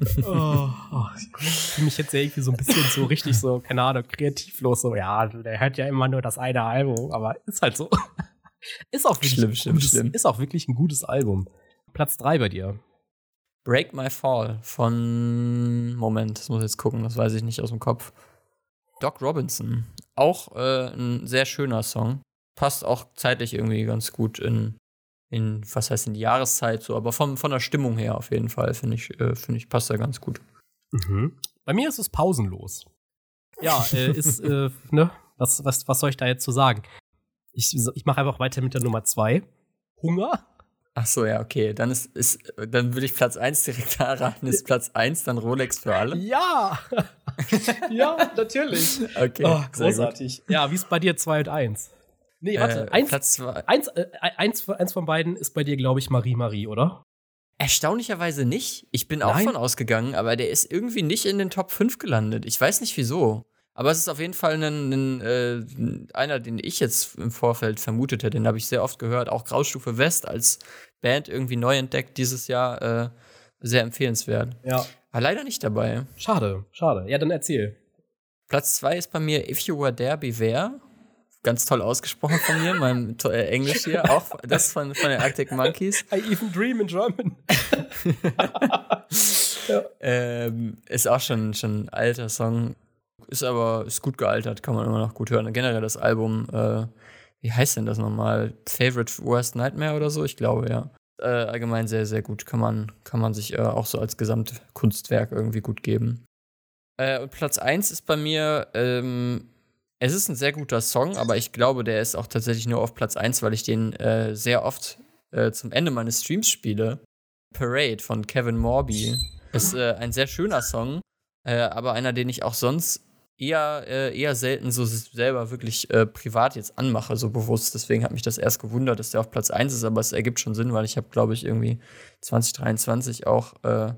[LAUGHS] oh, oh, ich fühle mich jetzt irgendwie so ein bisschen so richtig so, keine Ahnung, kreativlos. So, ja, der hört ja immer nur das eine Album, aber ist halt so. Ist auch wirklich, schlimm, schlimm, gutes, schlimm. Ist auch wirklich ein gutes Album. Platz 3 bei dir. Break My Fall von Moment, das muss ich jetzt gucken, das weiß ich nicht aus dem Kopf. Doc Robinson. Auch äh, ein sehr schöner Song. Passt auch zeitlich irgendwie ganz gut in, in was heißt in die Jahreszeit so, aber von, von der Stimmung her auf jeden Fall, finde ich, äh, finde ich, passt er ganz gut. Mhm. Bei mir ist es pausenlos. Ja, äh, ist, äh, [LAUGHS] ne, was, was, was soll ich da jetzt zu sagen? Ich, ich mache einfach weiter mit der Nummer zwei. Hunger. Ach so, ja, okay. Dann ist, ist dann würde ich Platz 1 direkt [LAUGHS] erraten. Ist Platz 1 dann Rolex für alle? Ja! [LAUGHS] ja, natürlich. Okay. Oh, großartig. Ja, wie ist bei dir 2 und 1? Nee, warte. Äh, eins, Platz zwei. Eins, äh, eins, eins von beiden ist bei dir, glaube ich, Marie Marie, oder? Erstaunlicherweise nicht. Ich bin Nein? auch von ausgegangen, aber der ist irgendwie nicht in den Top 5 gelandet. Ich weiß nicht wieso. Aber es ist auf jeden Fall ein, ein, äh, einer, den ich jetzt im Vorfeld vermutet hätte. Den habe ich sehr oft gehört. Auch Graustufe West als Band irgendwie neu entdeckt dieses Jahr. Äh, sehr empfehlenswert. Ja. Aber leider nicht dabei. Schade, schade. Ja, dann erzähl. Platz zwei ist bei mir If You Were There, Beware. Ganz toll ausgesprochen von mir, mein [LAUGHS] äh, Englisch hier. Auch das von, von den Arctic Monkeys. I even dream in German. [LAUGHS] [LAUGHS] ja. ähm, ist auch schon, schon ein alter Song ist aber ist gut gealtert, kann man immer noch gut hören. Generell das Album, äh, wie heißt denn das nochmal? Favorite Worst Nightmare oder so? Ich glaube, ja. Äh, allgemein sehr, sehr gut. Kann man, kann man sich äh, auch so als Gesamtkunstwerk irgendwie gut geben. Äh, und Platz 1 ist bei mir, ähm, es ist ein sehr guter Song, aber ich glaube, der ist auch tatsächlich nur auf Platz 1, weil ich den äh, sehr oft äh, zum Ende meines Streams spiele. Parade von Kevin Morby ist ein sehr schöner Song, aber einer, den ich auch sonst eher, äh, eher selten so selber wirklich äh, privat jetzt anmache, so bewusst. Deswegen hat mich das erst gewundert, dass der auf Platz 1 ist, aber es ergibt schon Sinn, weil ich habe, glaube ich, irgendwie 2023 auch äh,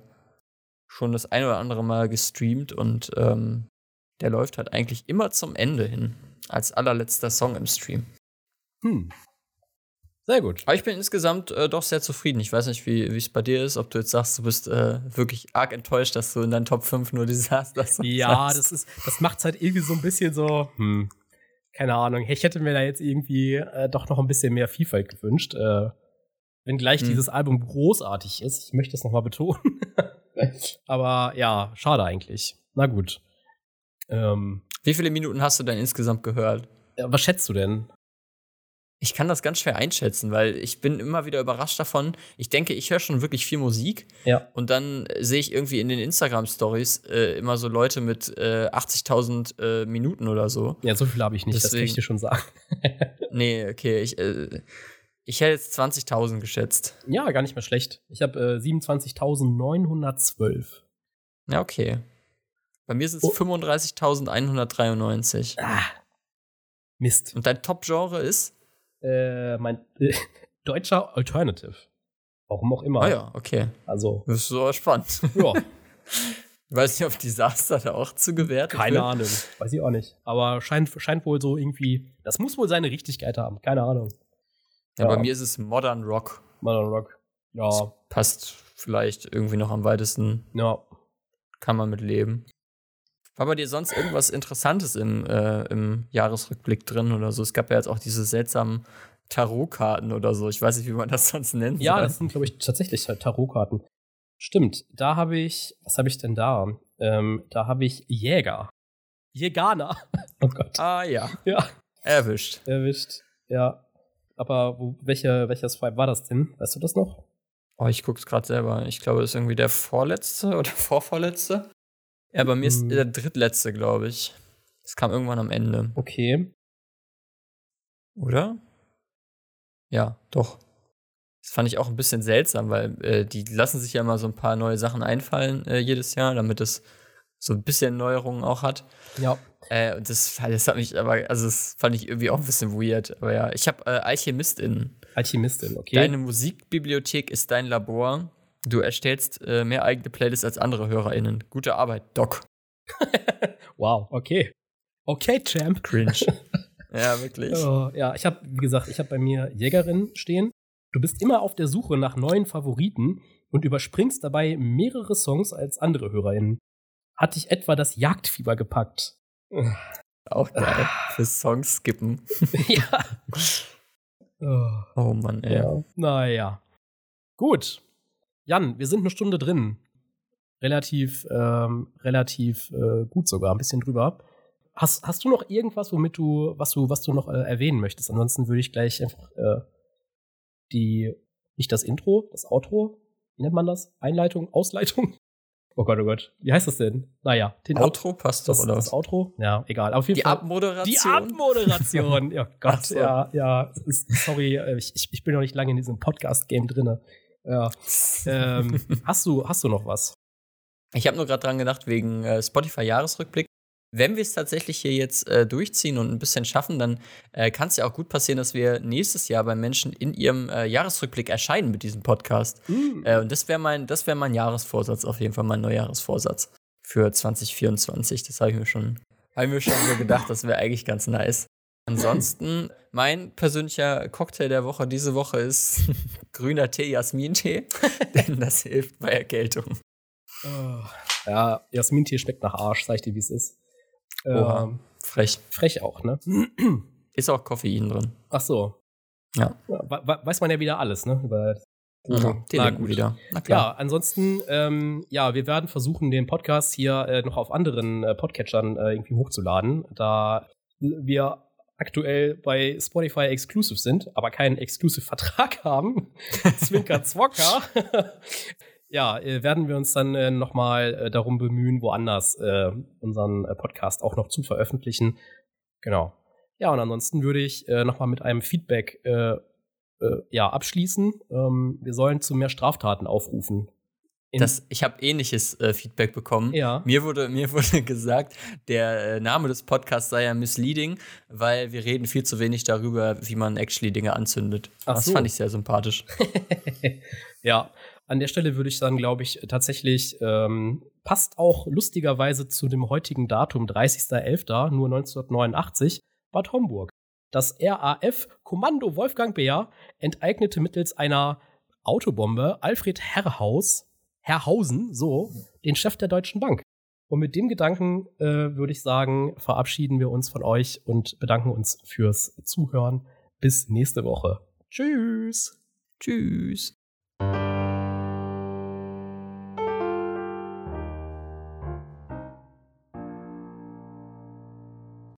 schon das ein oder andere Mal gestreamt und ähm, der läuft halt eigentlich immer zum Ende hin, als allerletzter Song im Stream. Hm. Sehr gut. Aber ich bin insgesamt äh, doch sehr zufrieden. Ich weiß nicht, wie es bei dir ist, ob du jetzt sagst, du bist äh, wirklich arg enttäuscht, dass du in deinen Top 5 nur Desaster [LAUGHS] Ja, das ist, das macht es halt irgendwie so ein bisschen so, hm, keine Ahnung. Ich hätte mir da jetzt irgendwie äh, doch noch ein bisschen mehr Vielfalt gewünscht. Äh, wenn gleich hm. dieses Album großartig ist. Ich möchte es nochmal betonen. [LAUGHS] Aber ja, schade eigentlich. Na gut. Ähm, wie viele Minuten hast du denn insgesamt gehört? was schätzt du denn? Ich kann das ganz schwer einschätzen, weil ich bin immer wieder überrascht davon. Ich denke, ich höre schon wirklich viel Musik. Ja. Und dann sehe ich irgendwie in den Instagram-Stories äh, immer so Leute mit äh, 80.000 äh, Minuten oder so. Ja, so viel habe ich nicht, Deswegen, das kann ich dir schon sagen. [LAUGHS] nee, okay. Ich, äh, ich hätte jetzt 20.000 geschätzt. Ja, gar nicht mehr schlecht. Ich habe äh, 27.912. Ja, okay. Bei mir sind es oh. 35.193. Ah. Mist. Und dein Top-Genre ist? Äh, mein äh, [LAUGHS] deutscher Alternative. Warum auch immer. Ah ja, okay. Also. Das ist so spannend. Ja. [LAUGHS] Weiß nicht, ob Disaster da auch zu gewertet Keine wird. Ahnung. Weiß ich auch nicht. Aber scheint, scheint wohl so irgendwie. Das muss wohl seine Richtigkeit haben. Keine Ahnung. Ja, ja. bei mir ist es Modern Rock. Modern Rock. Ja. Das passt vielleicht irgendwie noch am weitesten. Ja. Kann man mit leben. War bei dir sonst irgendwas Interessantes im, äh, im Jahresrückblick drin oder so? Es gab ja jetzt auch diese seltsamen Tarotkarten oder so. Ich weiß nicht, wie man das sonst nennt. Ja, das sind, glaube ich, tatsächlich Tarotkarten. Stimmt. Da habe ich, was habe ich denn da? Ähm, da habe ich Jäger. Jäganer. [LAUGHS] Oh Gott. Ah, ja. Ja. Erwischt. Erwischt. Ja. Aber wo, welche, welcher Swipe war das denn? Weißt du das noch? Oh, ich guck's gerade selber. Ich glaube, das ist irgendwie der vorletzte oder [LAUGHS] vorvorletzte. Ja, bei mir ist Hm. der drittletzte, glaube ich. Das kam irgendwann am Ende, Okay. oder? Ja, doch. Das fand ich auch ein bisschen seltsam, weil äh, die lassen sich ja immer so ein paar neue Sachen einfallen äh, jedes Jahr, damit es so ein bisschen Neuerungen auch hat. Ja. Äh, und das, das hat mich aber, also das fand ich irgendwie auch ein bisschen weird. Aber ja, ich habe äh, AlchemistInnen. Alchemistin, okay. Deine Musikbibliothek ist dein Labor. Du erstellst äh, mehr eigene Playlists als andere HörerInnen. Gute Arbeit, Doc. [LAUGHS] wow, okay. Okay, Champ. Cringe. [LAUGHS] ja, wirklich. Oh, ja, ich habe, wie gesagt, ich habe bei mir Jägerin stehen. Du bist immer auf der Suche nach neuen Favoriten und überspringst dabei mehrere Songs als andere HörerInnen. Hat dich etwa das Jagdfieber gepackt? Auch geil. Für Songs skippen. [LAUGHS] ja. Oh, Oh Mann, ey. ja. Naja. Gut. Jan, wir sind eine Stunde drin. Relativ, ähm, relativ äh, gut sogar, ein bisschen drüber. Hast, hast du noch irgendwas, womit du, was du, was du noch äh, erwähnen möchtest? Ansonsten würde ich gleich einfach äh, die, nicht das Intro, das Outro, wie nennt man das? Einleitung, [LAUGHS] Ausleitung? Oh Gott, oh Gott. Wie heißt das denn? Naja, den Outro passt doch, das, oder das? Outro? Ja, egal. Auf jeden Die Fall. Abmoderation? Die Abmoderation. [LAUGHS] Ja Gott, Ach so. ja, ja. sorry, äh, ich, ich ich bin noch nicht lange in diesem Podcast-Game drinne. Ja. [LAUGHS] Ähm, hast du, hast du noch was? Ich habe nur gerade dran gedacht, wegen äh, Spotify-Jahresrückblick. Wenn wir es tatsächlich hier jetzt äh, durchziehen und ein bisschen schaffen, dann äh, kann es ja auch gut passieren, dass wir nächstes Jahr bei Menschen in ihrem äh, Jahresrückblick erscheinen mit diesem Podcast. Äh, und das wäre mein, das wäre mein Jahresvorsatz, auf jeden Fall mein Neujahresvorsatz für 2024. Das habe ich mir schon, habe ich mir schon so gedacht, das wäre eigentlich ganz nice. Ansonsten, mein persönlicher Cocktail der Woche diese Woche ist [LAUGHS] grüner Tee, Jasmintee, [LAUGHS] denn das hilft bei Erkältung. Oh. Ja, Jasmin-Tee schmeckt nach Arsch, sag ich dir, wie es ist. Oha. Ähm, Frech. frech auch, ne? [CLEARS THROAT] Ist auch Koffein drin. Ach so. Ja. we- weiß man ja wieder alles, ne? Über Ja, Na Telegram wieder. Na klar. Ja, ansonsten, ähm, ja, wir werden versuchen, den Podcast hier äh, noch auf anderen äh, Podcatchern äh, irgendwie hochzuladen, da wir aktuell bei Spotify exclusive sind, aber keinen Exclusive-Vertrag [LAUGHS] haben. Zwinker Zwocker. [LAUGHS] ja, äh, werden wir uns dann äh, noch mal äh, darum bemühen, woanders äh, unseren äh, Podcast auch noch zu veröffentlichen. Genau. Ja, und ansonsten würde ich äh, noch mal mit einem Feedback äh, äh, ja, abschließen. Ähm, wir sollen zu mehr Straftaten aufrufen. Das, ich habe ähnliches äh, Feedback bekommen. Ja. Mir wurde, [LAUGHS] mir wurde gesagt, der äh, Name des Podcasts sei ja misleading, weil wir reden viel zu wenig darüber, wie man actually Dinge anzündet. Ach das so. fand ich sehr sympathisch. [LAUGHS] ja, an der Stelle würde ich dann, glaube ich, tatsächlich ähm, passt auch lustigerweise zu dem heutigen Datum, 30.11., nur 1989, Bad Homburg. Das RAF Kommando Wolfgang Beer enteignete mittels einer Autobombe Alfred Herrhaus, Herrhausen, so, den Chef der Deutschen Bank. Und mit dem Gedanken äh, würde ich sagen, verabschieden wir uns von euch und bedanken uns fürs Zuhören. Bis nächste Woche. Tschüss. Tschüss.